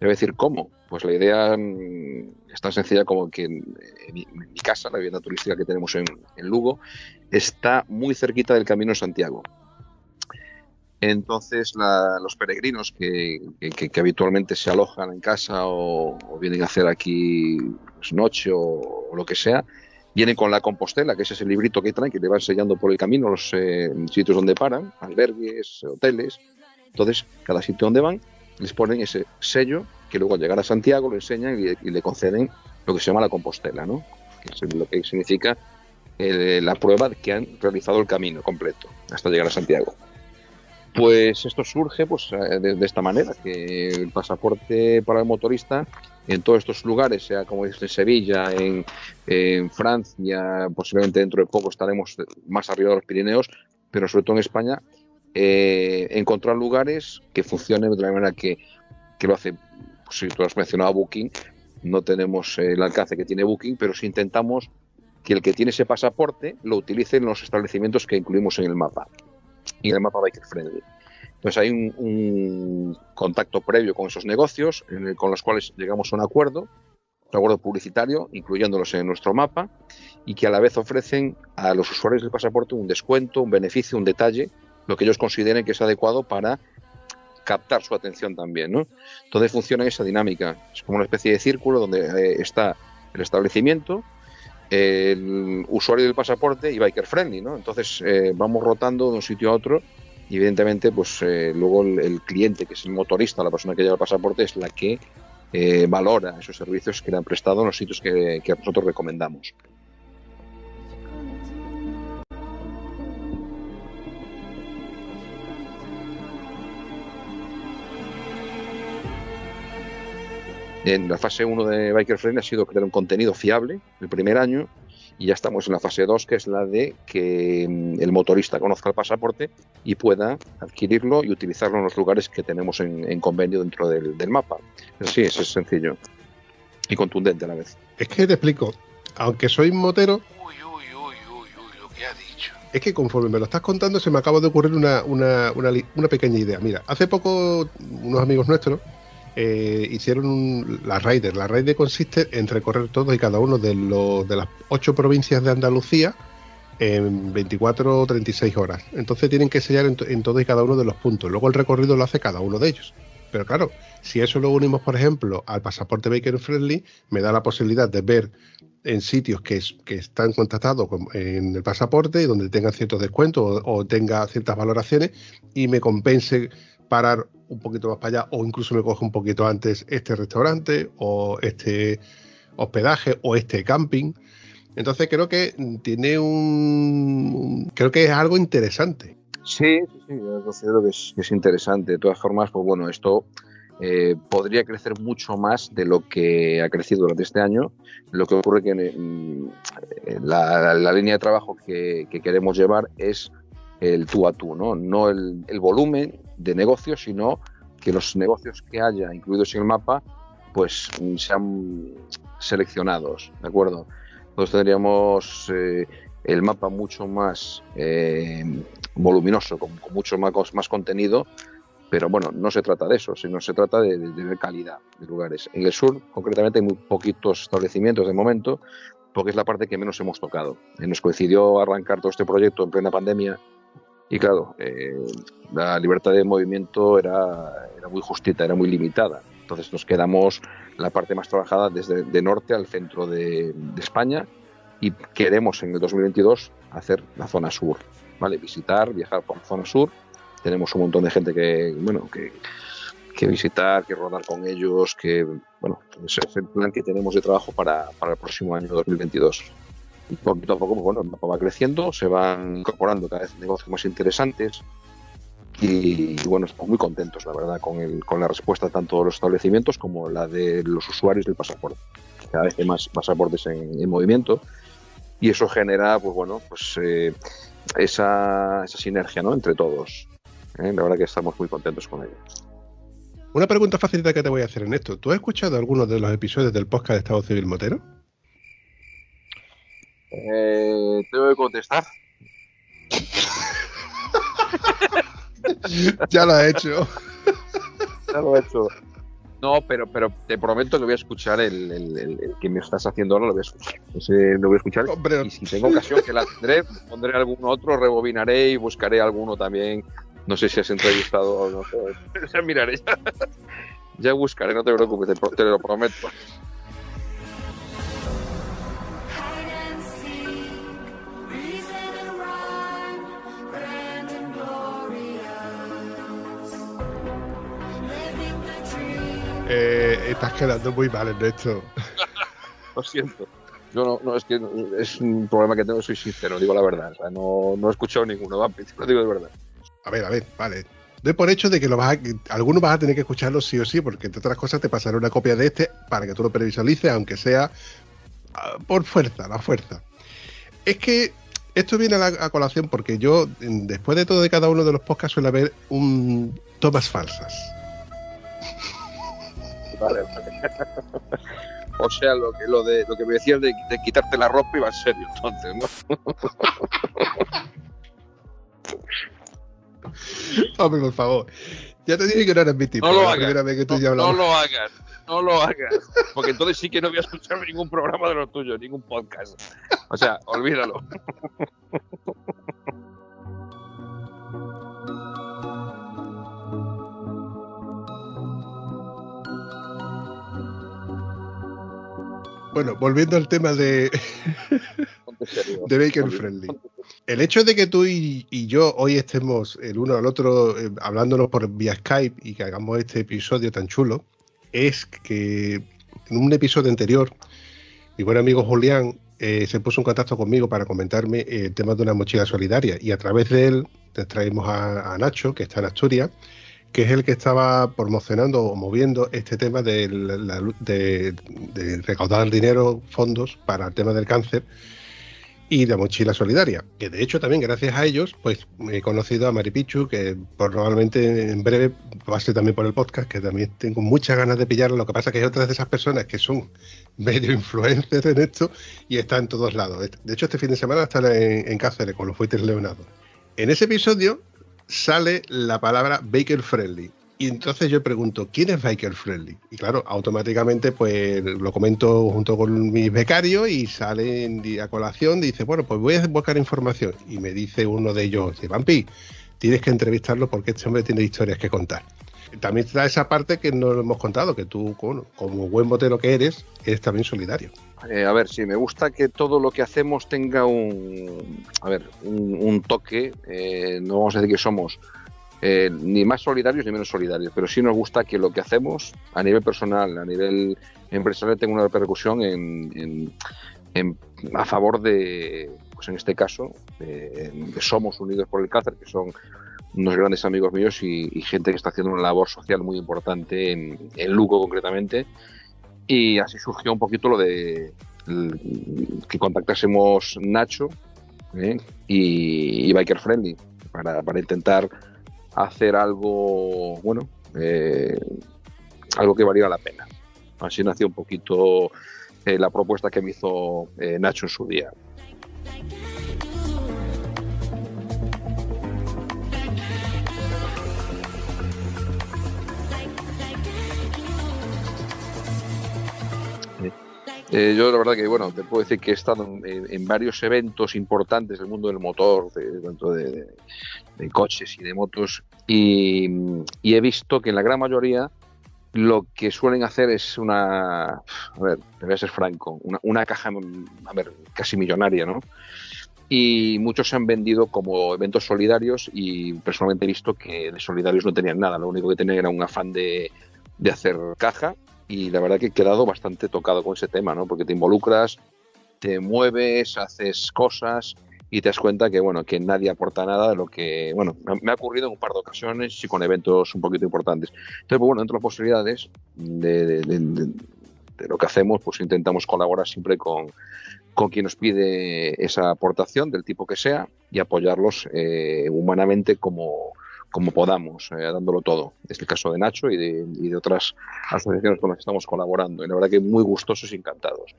S2: debo decir, ¿cómo? Pues la idea es tan sencilla como que en, mi, casa, la vivienda turística que tenemos en, en, Lugo, está muy cerquita del Camino de Santiago. Entonces, la, los peregrinos que, habitualmente se alojan en casa o, vienen a hacer aquí pues, noche o lo que sea, Vienen con la Compostela, que es ese librito que traen, que le va enseñando por el camino los eh, sitios donde paran, albergues, hoteles. Entonces, cada sitio donde van, les ponen ese sello que luego al llegar a Santiago lo enseñan y, y le conceden lo que se llama la Compostela, ¿no? Que es lo que significa eh, la prueba de que han realizado el camino completo hasta llegar a Santiago. Pues esto surge pues eh, de, de, esta manera, que el pasaporte para el motorista en todos estos lugares, sea como dices en Sevilla, en, Francia, posiblemente dentro de poco estaremos más arriba de los Pirineos, pero sobre todo en España, eh, encontrar lugares que funcionen de la manera que, que lo hace, pues, si tú has mencionado Booking, no tenemos el alcance que tiene Booking, pero si intentamos que el que tiene ese pasaporte lo utilice en los establecimientos que incluimos en el mapa y el mapa Biker Friendly. Entonces hay un, contacto previo con esos negocios con los cuales llegamos a un acuerdo, un acuerdo publicitario, incluyéndolos en nuestro mapa, y que a la vez ofrecen a los usuarios del pasaporte un descuento, un beneficio, un detalle, lo que ellos consideren que es adecuado para captar su atención también. ¿no? Entonces funciona esa dinámica. Es como una especie de círculo donde eh, está el establecimiento, el usuario del pasaporte y biker friendly. ¿no? Entonces eh, vamos rotando de un sitio a otro y evidentemente pues eh, luego el, cliente, que es el motorista, la persona que lleva el pasaporte, es la que eh, valora esos servicios que le han prestado en los sitios que nosotros recomendamos. En la fase 1 de Biker Friendly ha sido crear un contenido fiable el primer año y ya estamos en la fase 2 que es la de que el motorista conozca el pasaporte y pueda adquirirlo y utilizarlo en los lugares que tenemos en, en convenio dentro del, del mapa. Sí, eso es sencillo y contundente a la vez.
S1: Es que te explico, aunque soy motero...
S5: Uy, uy, uy, uy, uy, lo que ha dicho.
S1: Es que conforme me lo estás contando se me acaba de ocurrir una, una, una, una pequeña idea. Mira, hace poco unos amigos nuestros eh, hicieron un, la Raider. La Raider consiste en recorrer todos y cada uno de, los, de las ocho provincias de Andalucía en 24 o 36 horas. Entonces tienen que sellar en, todos y cada uno de los puntos. Luego el recorrido lo hace cada uno de ellos. Pero claro, si eso lo unimos, por ejemplo, al pasaporte Baker Friendly, me da la posibilidad de ver en sitios que, es, que están contactados con, en el pasaporte y donde tengan ciertos descuentos o, o, tenga ciertas valoraciones y me compense parar un poquito más para allá o incluso me coge un poquito antes este restaurante o este hospedaje o este camping. Entonces creo que tiene un... creo que es algo interesante.
S2: Sí, sí, sí, yo considero que es, que es interesante. De todas formas, pues bueno, esto eh, podría crecer mucho más de lo que ha crecido durante este año. Lo que ocurre que la, la, línea de trabajo que, queremos llevar es el tú a tú, no, no el, volumen de negocios, sino que los negocios que haya incluidos en el mapa pues sean seleccionados, ¿de acuerdo? Entonces tendríamos eh, el mapa mucho más eh, voluminoso, con, mucho más, más contenido, pero bueno, no se trata de eso, sino se trata de, de, de, calidad de lugares. En el sur, concretamente, hay muy poquitos establecimientos de momento, porque es la parte que menos hemos tocado. Eh, nos coincidió arrancar todo este proyecto en plena pandemia y claro, eh, la libertad de movimiento era, muy justita, era muy limitada. Entonces nos quedamos la parte más trabajada desde de norte al centro de, de España y queremos en el 2022 hacer la zona sur, ¿vale? Visitar, viajar por la zona sur tenemos un montón de gente que, bueno, que, que visitar, que rodar con ellos, que, bueno, ese es el plan que tenemos de trabajo para, para el próximo año 2022. Poquito a poco, pues, bueno, el mapa va creciendo, se van incorporando cada vez negocios más interesantes y, bueno, estamos muy contentos, la verdad, con, el, con la respuesta tanto de los establecimientos como la de los usuarios del pasaporte. Cada vez hay más pasaportes en, en movimiento y eso genera, pues bueno, pues eh, esa, esa sinergia, ¿no? Entre todos. ¿eh? La verdad que estamos muy contentos con ello.
S1: Una pregunta facilita que te voy a hacer en esto. ¿Tú has escuchado algunos de los episodios del podcast de Estado Civil Motero?
S2: Eh, tengo que contestar.
S1: ya lo he hecho.
S2: ya lo he hecho. No, pero, pero te prometo que voy a escuchar el, el, el, el que me estás haciendo ahora, lo voy a escuchar. Ese lo voy a escuchar. Hombre. Y si tengo ocasión que la tendré, pondré algún otro, rebobinaré y buscaré alguno también. No sé si has entrevistado o no. Ya miraré. Ya, ya buscaré, no te preocupes, te, te lo prometo.
S1: Estás quedando muy mal en esto.
S2: Lo siento. Yo no, no, es que es un problema que tengo, soy sincero, digo la verdad. O sea, no, no he escuchado ninguno, va, lo digo de verdad.
S1: A ver, a ver, vale. doy por hecho de que lo vas a, algunos vas a tener que escucharlo sí o sí, porque entre otras cosas te pasaré una copia de este para que tú lo previsualices, aunque sea ah, por fuerza, la fuerza. Es que esto viene a, la, colación porque yo, después de todo de cada uno de los podcasts, suele haber un tomas falsas.
S2: Vale, vale. O sea, lo que, lo de, lo que me decías de, de quitarte la ropa iba en serio, entonces, ¿no?
S1: Hombre, por favor. Ya te dije que no eres mi tipo.
S2: No lo
S1: la
S2: hagas. No, no lo hagas, no lo hagas. Porque entonces sí que no voy a escuchar ningún programa de los tuyos, ningún podcast. O sea, olvídalo.
S1: Bueno, volviendo al tema de, de Baker Friendly. El hecho de que tú y, y yo hoy estemos el uno al otro eh, hablándonos por vía Skype y que hagamos este episodio tan chulo es que en un episodio anterior mi buen amigo Julián eh, se puso en contacto conmigo para comentarme eh, el tema de una mochila solidaria y a través de él te traemos a, a Nacho, que está en Asturias, que es el que estaba promocionando o moviendo este tema de, la- de- de recaudar dinero, fondos para el tema del cáncer y la mochila solidaria. Que de hecho también gracias a ellos, pues he conocido a Maripichu, que probablemente en breve ser también por el podcast, que también tengo muchas ganas de pillarlo. Lo que pasa que es otra de esas personas que son medio influencers en esto y está en todos lados. De hecho, este fin de semana está en, en Cáceres con los fuites leonados. En ese episodio sale la palabra Baker Friendly. Y entonces yo pregunto, ¿quién es Baker Friendly? Y claro, automáticamente pues lo comento junto con mis becarios y sale en di- a colación, dice, bueno, pues voy a buscar información. Y me dice uno de ellos, dice, Vampi, tienes que entrevistarlo porque este hombre tiene historias que contar. También está esa parte que no hemos contado, que tú, como buen motero que eres, eres también solidario.
S2: Eh, a ver, sí, me gusta que todo lo que hacemos tenga un, a ver, un, toque. eh, no vamos a decir que somos eh, ni más solidarios ni menos solidarios, pero sí nos gusta que lo que hacemos a nivel personal, a nivel empresarial, tenga una repercusión en, a favor de, pues en este caso, de, Somos Unidos por el Cáncer, que son unos grandes amigos míos y, y gente que está haciendo una labor social muy importante en, en Lugo concretamente. Y así surgió un poquito lo de que contactásemos Nacho ¿eh? y, Biker Friendly para, intentar hacer algo, bueno, eh, algo que valiera la pena. Así nació un poquito eh, la propuesta que me hizo Nacho en su día. Eh, yo la verdad que bueno, te puedo decir que he estado en, varios eventos importantes del mundo del motor, de, tanto de, coches y de motos, y, y he visto que en la gran mayoría lo que suelen hacer es una, a ver, te voy a ser franco, una, una caja, a ver, casi millonaria, ¿no? Y muchos se han vendido como eventos solidarios y personalmente he visto que de solidarios no tenían nada, lo único que tenían era un afán de, de hacer caja y la verdad que he quedado bastante tocado con ese tema, ¿no? Porque te involucras, te mueves, haces cosas y te das cuenta que, bueno, que nadie aporta nada de lo que, bueno, me- ha ocurrido en un par de ocasiones y con eventos un poquito importantes. Entonces, pues, bueno, las posibilidades de, de- de- de lo que hacemos, pues intentamos colaborar siempre con, con quien nos pide esa aportación, del tipo que sea, y apoyarlos eh, humanamente como, como podamos, eh, dándolo todo. Es el caso de Nacho y de, y de otras asociaciones con las que estamos colaborando. Y la verdad que muy gustosos y encantados.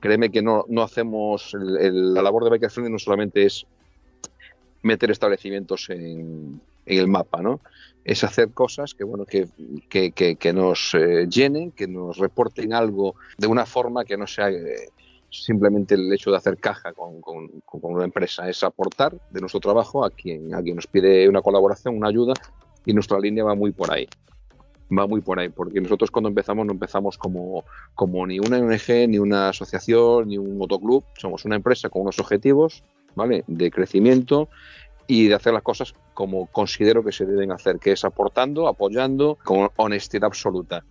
S2: Créeme que no, no hacemos, la labor de Biker Friendly no solamente es meter establecimientos en, el mapa, ¿no? Es hacer cosas que, bueno, que, que, que- que nos eh, llenen, que nos reporten algo de una forma que no sea eh, simplemente el hecho de hacer caja con, una empresa, es aportar de nuestro trabajo a quien, a quien nos pide una colaboración, una ayuda, y nuestra línea va muy por ahí. Va muy por ahí, porque nosotros cuando empezamos no empezamos como, como ni una ONG, ni una asociación, ni un motoclub. Somos una empresa con unos objetivos, ¿vale? De crecimiento y de hacer las cosas como considero que se deben hacer, que es aportando, apoyando, con honestidad absoluta.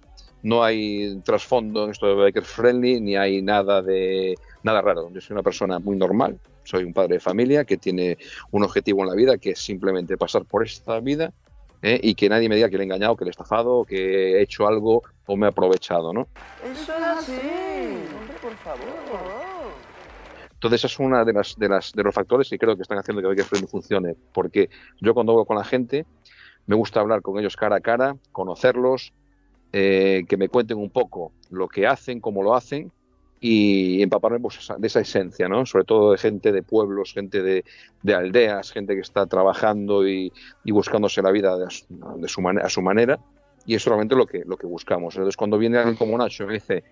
S2: No hay trasfondo en esto de Biker Friendly, ni hay nada de nada raro. Yo soy una persona muy normal, soy un padre de familia que tiene un objetivo en la vida, que es simplemente pasar por esta vida ¿eh? y que nadie me diga que le he engañado, que le he estafado, que he hecho algo o me he aprovechado, ¿no?
S3: Eso es así. Hombre, por favor.
S2: Entonces, esa es una de las, de las de los factores que creo que están haciendo que Baker Friendly funcione. Porque yo cuando hablo con la gente, me gusta hablar con ellos cara a cara, conocerlos, eh, que me cuenten un poco lo que hacen, cómo lo hacen y empaparme pues, de esa esencia, ¿no? Sobre todo de gente de pueblos, gente de, de aldeas, gente que está trabajando y, buscándose la vida de, su- a su manera. Y es realmente lo que, lo que buscamos. Entonces, cuando viene alguien como Nacho y me dice,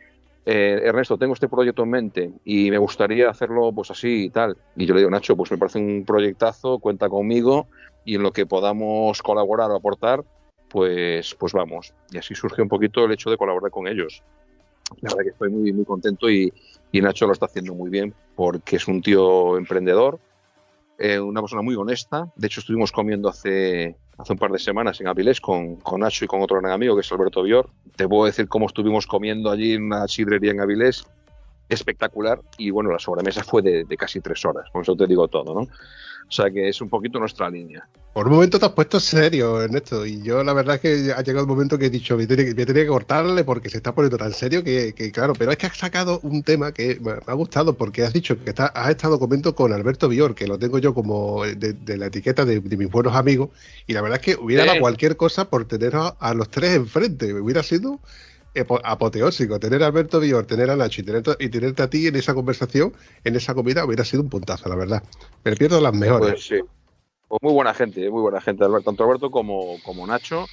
S2: eh, Ernesto, tengo este proyecto en mente y me gustaría hacerlo pues así y tal. Y yo le digo, Nacho, pues me parece un proyectazo, cuenta conmigo y en lo que podamos colaborar o aportar, pues, pues vamos. Y así surge un poquito el hecho de colaborar con ellos. La verdad que estoy muy, muy contento y, y Nacho lo está haciendo muy bien porque es un tío emprendedor, eh, una persona muy honesta. De hecho, estuvimos comiendo hace, hace un par de semanas en Avilés con, con Nacho y con otro gran amigo que es Alberto Bior. Te puedo decir cómo estuvimos comiendo allí en una sidrería en Avilés. Espectacular. Y bueno, la sobremesa fue de, de casi tres horas. Con eso te digo todo, ¿no? O sea que es un poquito nuestra línea.
S1: Por un momento te has puesto serio, Ernesto, y yo la verdad es que ha llegado el momento que he dicho, me tenía, me tenía que cortarle porque se está poniendo tan serio que, que, claro, pero es que has sacado un tema que me ha gustado porque has dicho que está- has estado comiendo con Alberto Bior, que lo tengo yo como de, de la etiqueta de, de mis buenos amigos, y la verdad es que hubiera
S2: Sí.
S1: dado cualquier cosa por tener a, a los tres enfrente, hubiera sido apoteósico, tener a Alberto Bior, tener a Nacho y, tener, y tenerte a ti en esa conversación, en esa comida, hubiera sido un puntazo, la verdad. Me pierdo las mejores.
S2: Pues sí. Pues muy buena gente, eh, muy buena gente, Alberto, tanto Alberto como, como Nacho.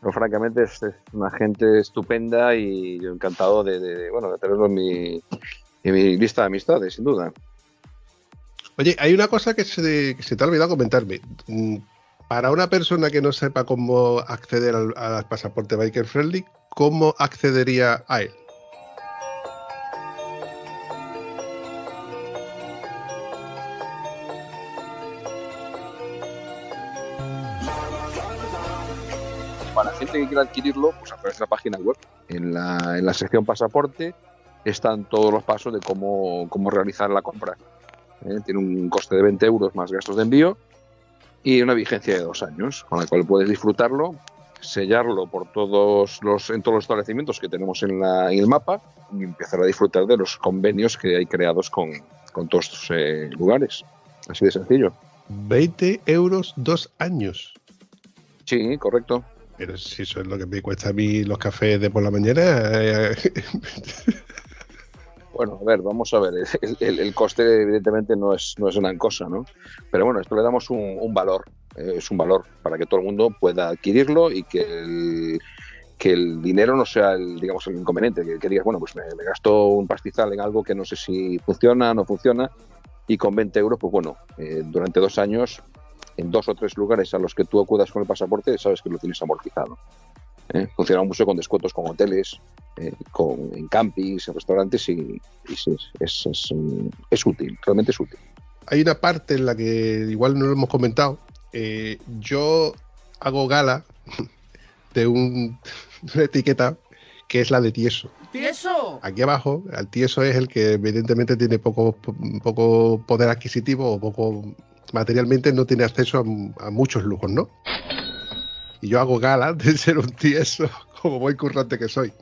S2: Pero francamente es, es una gente estupenda y yo encantado de, de- bueno, de tenerlo en mi, en mi lista de amistades, sin duda.
S1: Oye, hay una cosa que se, que se te ha olvidado comentarme. Mm, Para una persona que no sepa cómo acceder al, al pasaporte Biker Friendly, ¿cómo accedería a él?
S2: Para la gente que quiera adquirirlo, pues a través de la página web. En la, en la sección pasaporte están todos los pasos de cómo, cómo realizar la compra. ¿eh? Tiene un coste de 20 euros más gastos de envío y una vigencia de dos años, con la cual puedes disfrutarlo, sellarlo por todos los, en todos los establecimientos que tenemos en, la, en el mapa y empezar a disfrutar de los convenios que hay creados con, con todos estos eh, lugares. Así de sencillo.
S1: 20 euros dos años.
S2: Sí, correcto.
S1: Pero si eso es lo que me cuesta a mí los cafés de por la mañana. eh,
S2: Bueno, a ver, vamos a ver. El, coste, evidentemente, no es, no es gran cosa, ¿no? Pero bueno, esto le damos un, valor. eh, es un valor para que todo el mundo pueda adquirirlo y que el, que el dinero no sea el, digamos, el inconveniente. Que, digas, bueno, pues me, me gasto un pastizal en algo que no sé si funciona, no funciona. Y con 20 euros, pues bueno, eh, durante dos años, en dos o tres lugares a los que tú acudas con el pasaporte, sabes que lo tienes amortizado. ¿Eh? Funciona mucho con descuentos con hoteles, eh, con, en campings, en restaurantes y, y sí, es, es, mm, es útil, realmente es útil.
S1: hay una parte en la que igual no lo hemos comentado. eh, yo hago gala de, un, de una etiqueta que es la de tieso.
S3: ¡Tieso!
S1: Aquí abajo, el tieso es el que evidentemente tiene poco, poco poder adquisitivo o poco materialmente no tiene acceso a, a muchos lujos, ¿no? Y yo hago gala de ser un tieso como buen currante que soy.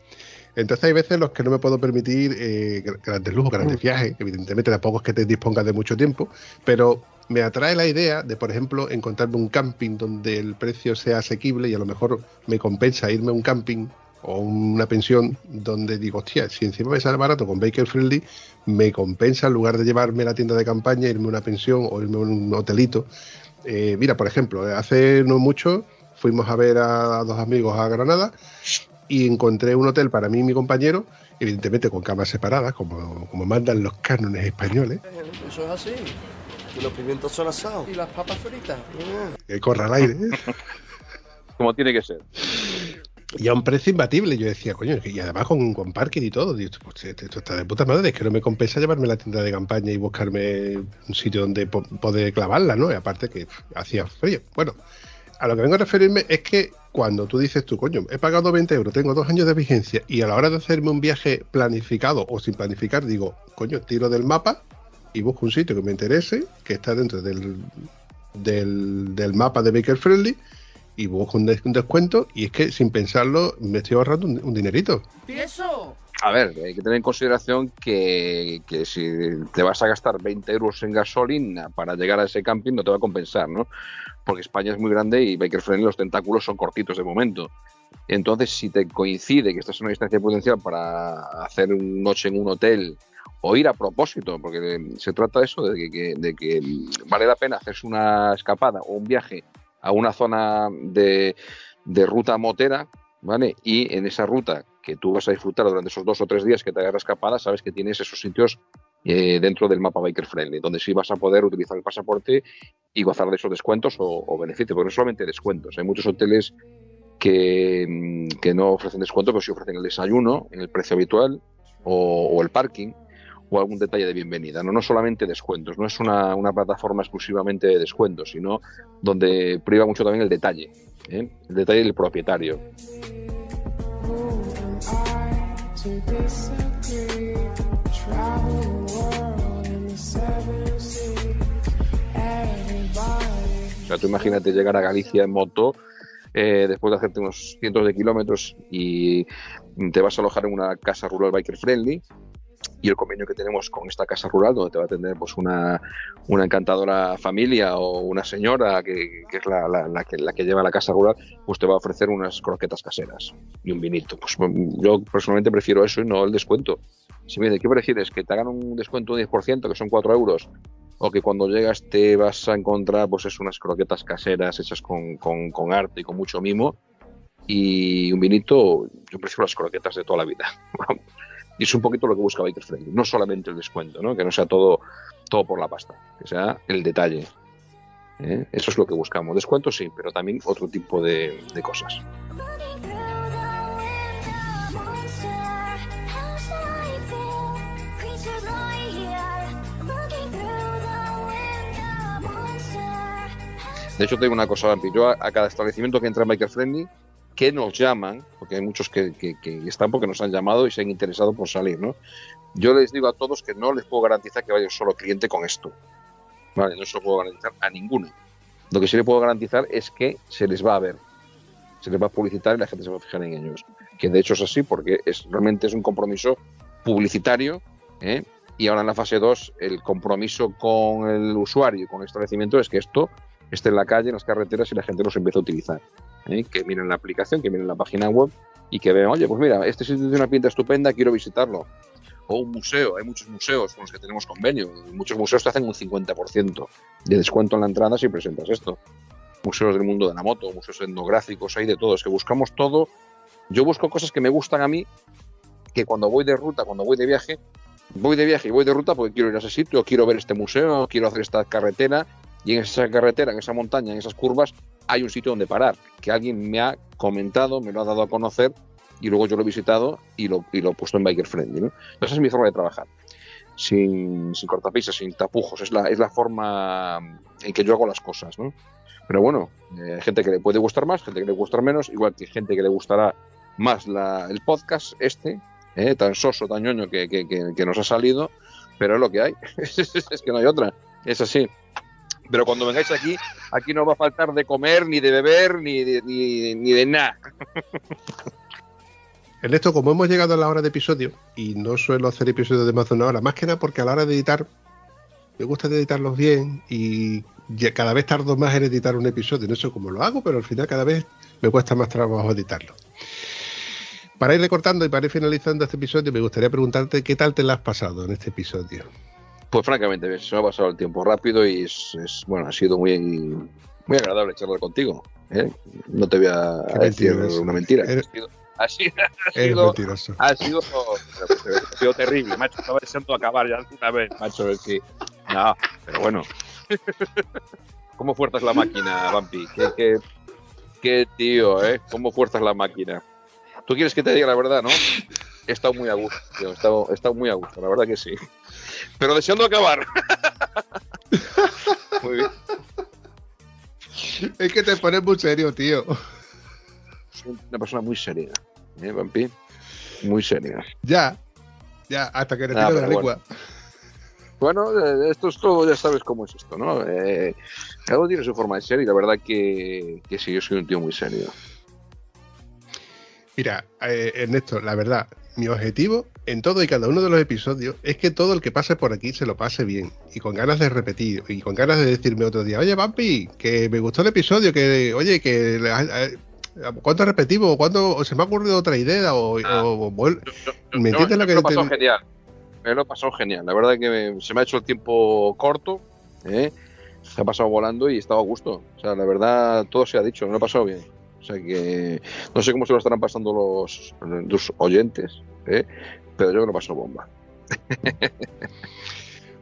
S1: Entonces hay veces en los que no me puedo permitir eh, gra- grandes lujos, grandes viajes. Evidentemente tampoco es que te dispongas de mucho tiempo, pero me atrae la idea de, por ejemplo, encontrarme un camping donde el precio sea asequible y a lo mejor me compensa irme a un camping o una pensión donde digo, hostia, si encima me sale barato con Baker Friendly, me compensa en lugar de llevarme a la tienda de campaña, irme a una pensión o irme a un hotelito. Eh, mira, por ejemplo, hace no mucho fuimos a ver a, a dos amigos a Granada y encontré un hotel para mí y mi compañero, evidentemente con camas separadas, como, como mandan los cánones españoles,
S3: Eso es así. Y los pimientos son asados. Y las papas fritas.
S1: que corra al aire,
S2: Como tiene que ser.
S1: y a un precio imbatible. Yo decía, coño, y además con, con parking y todo. Digo, pues, esto esto está de puta madre, es que no me compensa llevarme la tienda de campaña y buscarme un sitio donde po- poder clavarla, ¿no? Y aparte que hacía frío. Bueno, a lo que vengo a referirme es que cuando tú dices tú, coño, he pagado 20 euros, tengo dos años de vigencia y a la hora de hacerme un viaje planificado o sin planificar, digo, coño, tiro del mapa y busco un sitio que me interese, que está dentro del, del, mapa de Baker Friendly y busco un, des- un descuento y es que sin pensarlo me estoy ahorrando un, dinerito.
S3: ¡Eso!
S2: A ver, hay que tener en consideración que, que si te vas a gastar 20 euros en gasolina para llegar a ese camping, no te va a compensar, ¿no? Porque España es muy grande y Biker Friendly los tentáculos son cortitos de momento. Entonces, si te coincide que estás en una distancia potencial para hacer un noche en un hotel o ir a propósito, porque se trata de eso, de que, que- de que vale la pena hacerse una escapada o un viaje a una zona de, de ruta motera, ¿vale? Y en esa ruta que tú vas a disfrutar durante esos dos o tres días que te hagas escapada, sabes que tienes esos sitios eh, dentro del mapa Biker Friendly, donde sí vas a poder utilizar el pasaporte y gozar de esos descuentos o, beneficios, porque no solamente descuentos, hay muchos hoteles que, mm, que no ofrecen descuento, pero sí ofrecen el desayuno en el precio habitual o el parking o algún detalle de bienvenida. No, no solamente descuentos, no es una, una plataforma exclusivamente de descuentos, sino donde priva mucho también el detalle, ¿eh? el detalle del propietario. O sea, tú imagínate llegar a Galicia en moto eh, después de hacerte unos cientos de kilómetros y te vas a alojar en una casa rural biker friendly y el convenio que tenemos con esta casa rural donde te va a atender pues una, una encantadora familia o una señora que, que es la, la- la que, la que lleva la casa rural pues te va a ofrecer unas croquetas caseras y un vinito pues mm, yo personalmente prefiero eso y no el descuento si me dice, ¿qué prefieres? ¿que te hagan un descuento de un 10% que son 4 euros? o que cuando llegas te vas a encontrar pues es unas croquetas caseras hechas con, con, con arte y con mucho mimo y un vinito, yo prefiero las croquetas de toda la vida. y es un poquito lo que busca Biker Friendly, no solamente el descuento, ¿no? que no sea todo, todo por la pasta, que sea el detalle. ¿eh? Eso es lo que buscamos. Descuento sí, pero también otro tipo de, de cosas. De hecho, te digo una cosa, yo a, a cada establecimiento que entra en Biker Friendly, que nos llaman, porque hay muchos que, están porque nos han llamado y se han interesado por salir, ¿no? Yo les digo a todos que no les puedo garantizar que vaya un solo cliente con esto. Vale, no se lo puedo garantizar a ninguno. Lo que sí le puedo garantizar es que se les va a ver, se les va a publicitar y la gente se va a fijar en ellos. Que de hecho es así porque es, realmente es un compromiso publicitario ¿eh? y ahora en la fase 2 el compromiso con el usuario con el establecimiento es que esto esté en la calle, en las carreteras y la gente los empiece a utilizar. ¿eh? Que miren la aplicación, que miren la página web y que vean, oye, pues mira, este sitio tiene una pinta estupenda, quiero visitarlo. O un museo, hay muchos museos con los que tenemos convenio. Muchos museos te hacen un 50% de descuento en la entrada si presentas esto. Museos del mundo de la moto, museos etnográficos, hay de todo. Es que buscamos todo. Yo busco cosas que me gustan a mí, que cuando voy de ruta, cuando voy de viaje, voy de viaje y voy de ruta porque quiero ir a ese sitio, quiero ver este museo, quiero hacer esta carretera y en esa carretera, en esa montaña, en esas curvas, hay un sitio donde parar, que alguien me ha comentado, me lo ha dado a conocer y luego yo lo he visitado y lo, y lo he puesto en Biker Friendly. ¿no? Esa es mi forma de trabajar. Sin, sin cortapisas, sin tapujos. Es la, es la forma en que yo hago las cosas. ¿no? Pero bueno, eh, gente que le puede gustar más, gente que le gustar menos, igual que gente que le gustará más la, el podcast este, eh, tan soso, tan ñoño que, que, que, que nos ha salido, pero es lo que hay. es que no hay otra. Es así. Pero cuando vengáis aquí, aquí no va a faltar de comer, ni de beber, ni de, ni, ni de nada.
S1: Ernesto, como hemos llegado a la hora de episodio, y no suelo hacer episodios de más de una hora, más que nada porque a la hora de editar, me gusta editarlos bien y cada vez tardo más en editar un episodio. No sé cómo lo hago, pero al final cada vez me cuesta más trabajo editarlo. Para ir recortando y para ir finalizando este episodio, me gustaría preguntarte qué tal te la has pasado en este episodio.
S2: Pues francamente, bien, se me ha pasado el tiempo rápido y es, es- bueno, ha sido muy, muy agradable charlar contigo. ¿eh? No te voy a, decir
S1: mentiroso.
S2: una mentira.
S1: Eres-
S2: Ha sido, ha sido, ha sido-
S1: mentiroso.
S2: ha sido, ha sido terrible, macho. Estaba deseando acabar ya una vez, macho. Es que, no, pero bueno. ¿Cómo fuerzas la máquina, Vampi? ¿Qué, qué, qué tío, ¿eh? ¿Cómo fuerzas la máquina? Tú quieres que te diga la verdad, ¿no? He estado muy a gusto, tío. He estado, he estado muy a gusto, la verdad que sí. Pero deseando acabar. Muy bien.
S1: Es que te pones muy serio, tío.
S2: Soy una persona muy seria, ¿eh, Vampi? Muy seria.
S1: Ya, ya, hasta que le
S2: Ah,
S1: de la lengua.
S2: Bueno, eh, esto es todo, ya sabes cómo es esto, ¿no? Eh, cada uno tiene su forma de ser y la verdad que, que sí, yo soy un tío muy serio.
S1: Mira, eh, Ernesto, la verdad, mi objetivo en todo y cada uno de los episodios es que todo el que pase por aquí se lo pase bien y con ganas de repetir y con ganas de decirme otro día, oye, Vampi, que me gustó el episodio, que, oye, que ¿cuánto repetimos? ¿Cuándo se me ha ocurrido otra idea? O,
S2: Ah.
S1: o- ¿Me
S2: yo-
S1: entiendes
S2: yo
S1: lo que
S2: me lo he pasado
S1: te-
S2: genial. Me lo pasado genial. La verdad que me- se me ha hecho el tiempo corto. ¿eh? Se ha pasado volando y estaba a gusto. O sea, la verdad, todo se ha dicho. Me lo he pasado bien. O sea que no sé cómo se lo estarán pasando los, los oyentes, ¿eh? pero yo me lo paso bomba.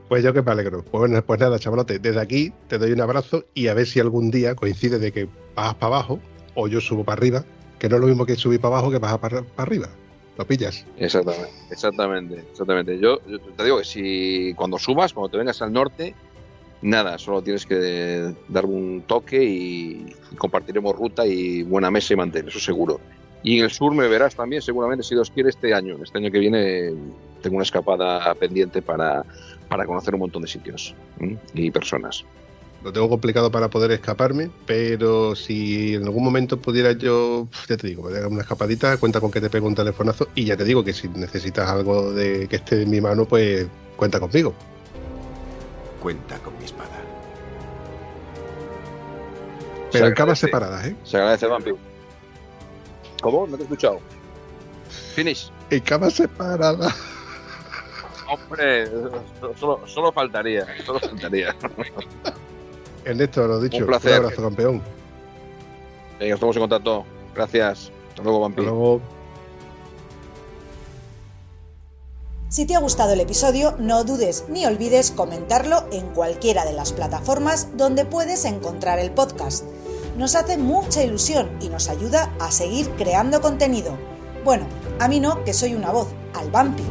S1: Pues yo que me alegro. Pues, bueno, pues nada, chavalote, desde aquí te doy un abrazo y a ver si algún día coincide de que bajas para abajo o yo subo para arriba, que no es lo mismo que subir para abajo que bajar para, para arriba. ¿Lo pillas?
S2: Exactamente, exactamente, exactamente. Yo, yo te digo que si cuando subas, cuando te vengas al norte, nada, solo tienes que darme un toque y compartiremos ruta y buena mesa y mantel, eso seguro. Y en el sur me verás también, seguramente, si Dios quiere, este año. Este año que viene tengo una escapada pendiente para, para conocer un montón de sitios y personas.
S1: Lo tengo complicado para poder escaparme, pero si en algún momento pudiera yo, ya te digo, me una escapadita, cuenta con que te pego un telefonazo y ya te digo que si necesitas algo de que esté en mi mano, pues cuenta conmigo.
S4: Cuenta con mi espada.
S1: Pero
S2: Se
S1: en camas separadas, ¿eh?
S2: Se agradece, Vampi. ¿Cómo? No te he escuchado. Finish.
S1: En camas separadas.
S2: Hombre, solo, solo faltaría, solo faltaría.
S1: Ernesto, lo dicho,
S2: Un placer.
S1: abrazo, campeón.
S2: Venga, estamos en contacto. Gracias. Hasta luego, Vampi.
S1: Hasta luego.
S6: Si te ha gustado el episodio, no dudes ni olvides comentarlo en cualquiera de las plataformas donde puedes encontrar el podcast. Nos hace mucha ilusión y nos ayuda a seguir creando contenido. Bueno, a mí no, que soy una voz, al Vampi.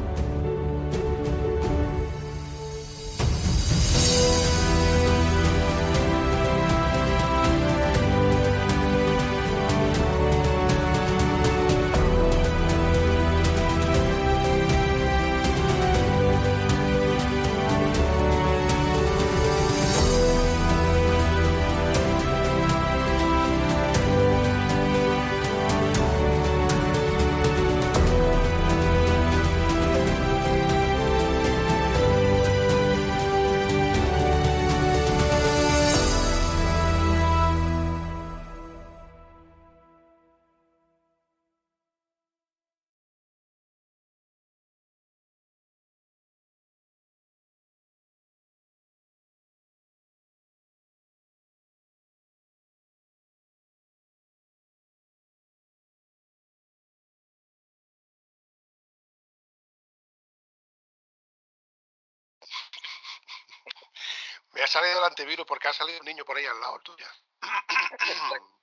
S5: Me ha salido el antivirus porque ha salido un niño por ahí al lado tuya.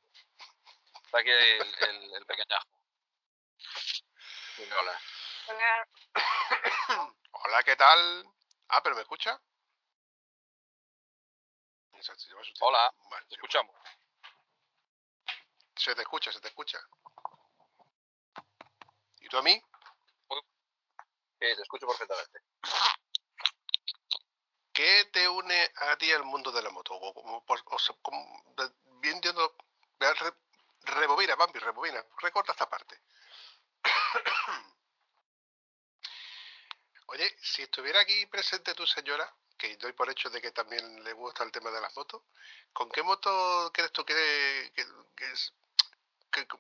S2: Está aquí el, el, el pequeñajo. Dime Hola.
S5: Hola, ¿qué tal? Ah, pero ¿me escucha? Exacto.
S2: Hola,
S5: Vale,
S2: te escuchamos.
S5: Se te escucha, se te escucha. ¿Y tú a mí?
S2: Sí, te escucho perfectamente.
S5: ¿Qué te une a ti al mundo de la moto? O, o sea, como- bien re- rebobina, Bambi, rebobina, recorta esta parte. Oye, si estuviera aquí presente tu señora, que doy por hecho de que también le gusta el tema de las motos, ¿con qué moto crees tú que, es?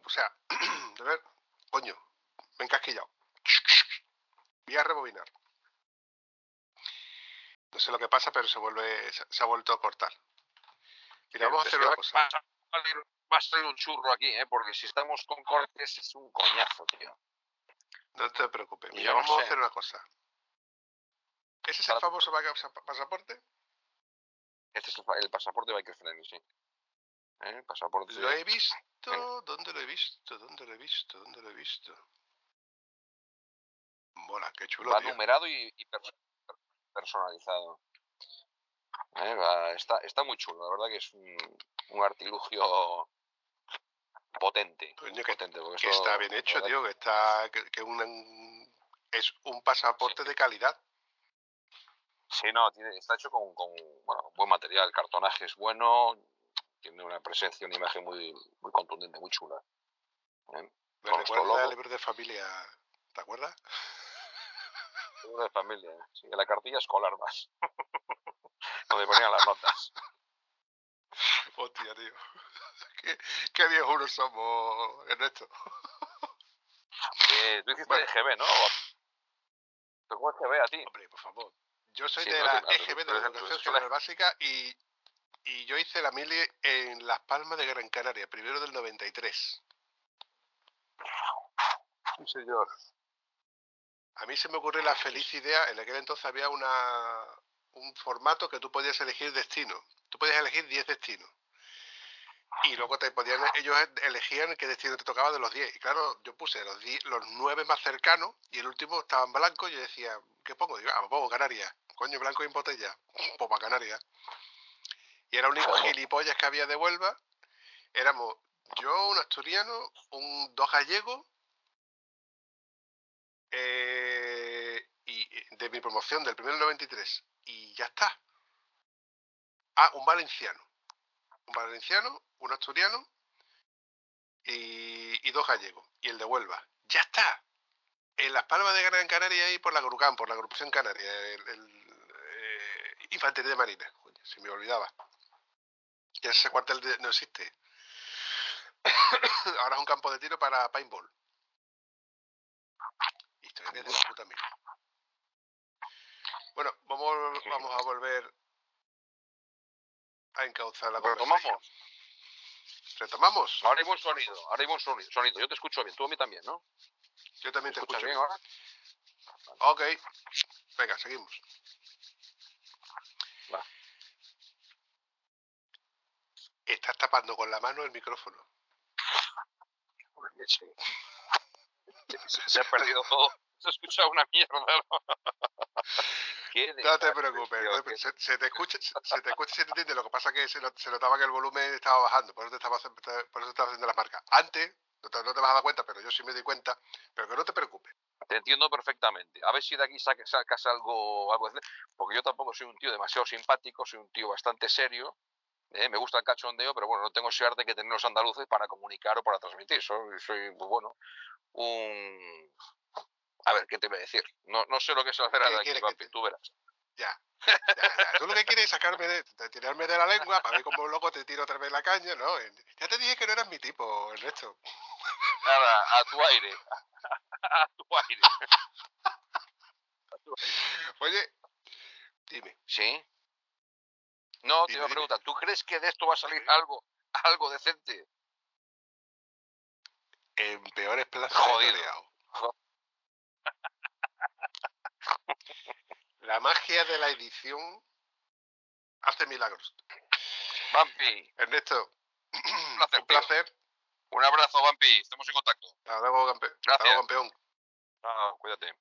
S5: o sea, a ver, coño, me he encasquillado. Voy a rebobinar. No sé lo que pasa, pero se vuelve, se, se ha vuelto a cortar. Mira, vamos a hacer una cosa.
S2: Va a salir, un churro aquí, ¿eh? Porque si estamos con cortes es un coñazo, tío.
S5: No te preocupes. Mira,
S2: no
S5: vamos a hacer una cosa. ¿Ese es el famoso pasaporte?
S2: Este es el, el pasaporte de Biker Friendly, sí. ¿Eh? Pasaporte.
S5: Lo he visto. ¿Dónde lo he visto? ¿Dónde lo he visto? ¿Dónde lo he visto? Mola, qué chulo,
S2: va
S5: tío.
S2: numerado y, y personalizado. Eh, está, está muy chulo, la verdad que es un, un artilugio potente.
S5: Que,
S2: potente porque
S5: que está bien hecho, tío. Que está. Que, que un- es un pasaporte de calidad.
S2: Sí, no, tiene, está hecho con, con bueno, buen material, el cartonaje es bueno, tiene una presencia, una imagen muy, muy contundente, muy chula. ¿eh?
S1: Me recuerda
S2: logo.
S1: libro de familia. ¿Te acuerdas?
S2: De familia, sí, la cartilla escolar más. Donde ponían las notas.
S1: Hostia, tío. ¿Qué, qué viejunos somos, Ernesto?
S2: Eh, tú hiciste
S1: Bueno.
S2: EGB, ¿no? ¿Tocó EGB a ti?
S1: Hombre, por favor. Yo soy
S2: Sí,
S1: de
S2: no,
S1: la EGB, de la Educación General Básica, y, y yo hice la mili en Las Palmas de Gran Canaria, primero del 93.
S2: Sí, señor.
S1: A mí se me ocurrió la feliz idea, en aquel entonces había una, un formato que tú podías elegir destino. Tú podías elegir 10 destinos. Y luego te podían, ellos elegían qué destino te tocaba de los 10. Y claro, yo puse los 10, los 9 más cercanos y el último estaba en blanco. Y yo decía, ¿qué pongo? Digo, ah, pues pongo Canarias. Coño, blanco y en botella. Pues para Canarias. Y era el único gilipollas que había de Huelva. Éramos yo, un asturiano, un, dos gallegos eh, y y de mi promoción del primero 93 y ya está. Ah, un valenciano. Un valenciano, un asturiano y, y dos gallegos. Y el de Huelva. Ya está. En Las Palmas de Gran Canaria y por la Grucam, por la agrupación canaria, el, eh, Infantería de Marina. Se me olvidaba. Ya ese cuartel de- no existe. Ahora es un campo de tiro para paintball. Historia de la puta mil. Bueno, vamos, vamos a volver a encauzar la conversación.
S2: Retomamos.
S1: ¿Retomamos?
S2: Ahora hay buen sonido. Ahora hay buen soni- sonido. Yo te escucho bien. Tú a mí también, ¿no?
S1: Yo también te escucho.
S2: bien
S1: bien.
S2: ahora?
S1: Ok. Venga, seguimos.
S2: Va.
S1: Estás tapando con la mano el micrófono.
S2: Se ha perdido todo. Se escucha una mierda. ¿no?
S1: No te preocupes, no te se, se te escucha, se, se te escucha y se te entiende. Lo que pasa es que se, se notaba que el volumen estaba bajando, por eso te estaba, haciendo- por eso te estaba haciendo las marcas. Antes, no te, no te vas a dar cuenta, pero yo sí me di cuenta, pero que no te preocupes.
S2: Te entiendo perfectamente. A ver si de aquí saca- sacas algo, algo Porque yo tampoco soy un tío demasiado simpático, soy un tío bastante serio. ¿eh? Me gusta el cachondeo, pero bueno, no tengo ese arte que tienen los andaluces para comunicar o para transmitir. Soy, soy pues bueno, un... A ver, ¿qué te voy a decir? No, no sé lo que es hacer
S1: ¿Qué
S2: de aquí,
S1: quieres que
S2: papi,
S1: te-
S2: tú verás.
S1: Ya. ya, ya. Tú lo que quieres es sacarme de, de tirarme de la lengua para ver cómo loco te tiro otra vez la caña, ¿no? Ya te dije que no eras mi tipo, Ernesto.
S2: Nada, a tu aire. A tu aire.
S1: Oye, dime.
S2: ¿Sí? No, te
S1: Dime,
S2: iba a preguntar, ¿tú crees que de esto va a salir algo, algo decente?
S1: En peores plazas
S2: Jodido.
S1: he La magia de la edición hace milagros.
S2: Vampi,
S1: Ernesto,
S2: placer,
S1: un placer.
S2: un abrazo, Vampi, estamos en contacto.
S1: Hasta luego, campe- hasta
S2: Gracias.
S1: luego, campeón.
S2: Ah, cuídate.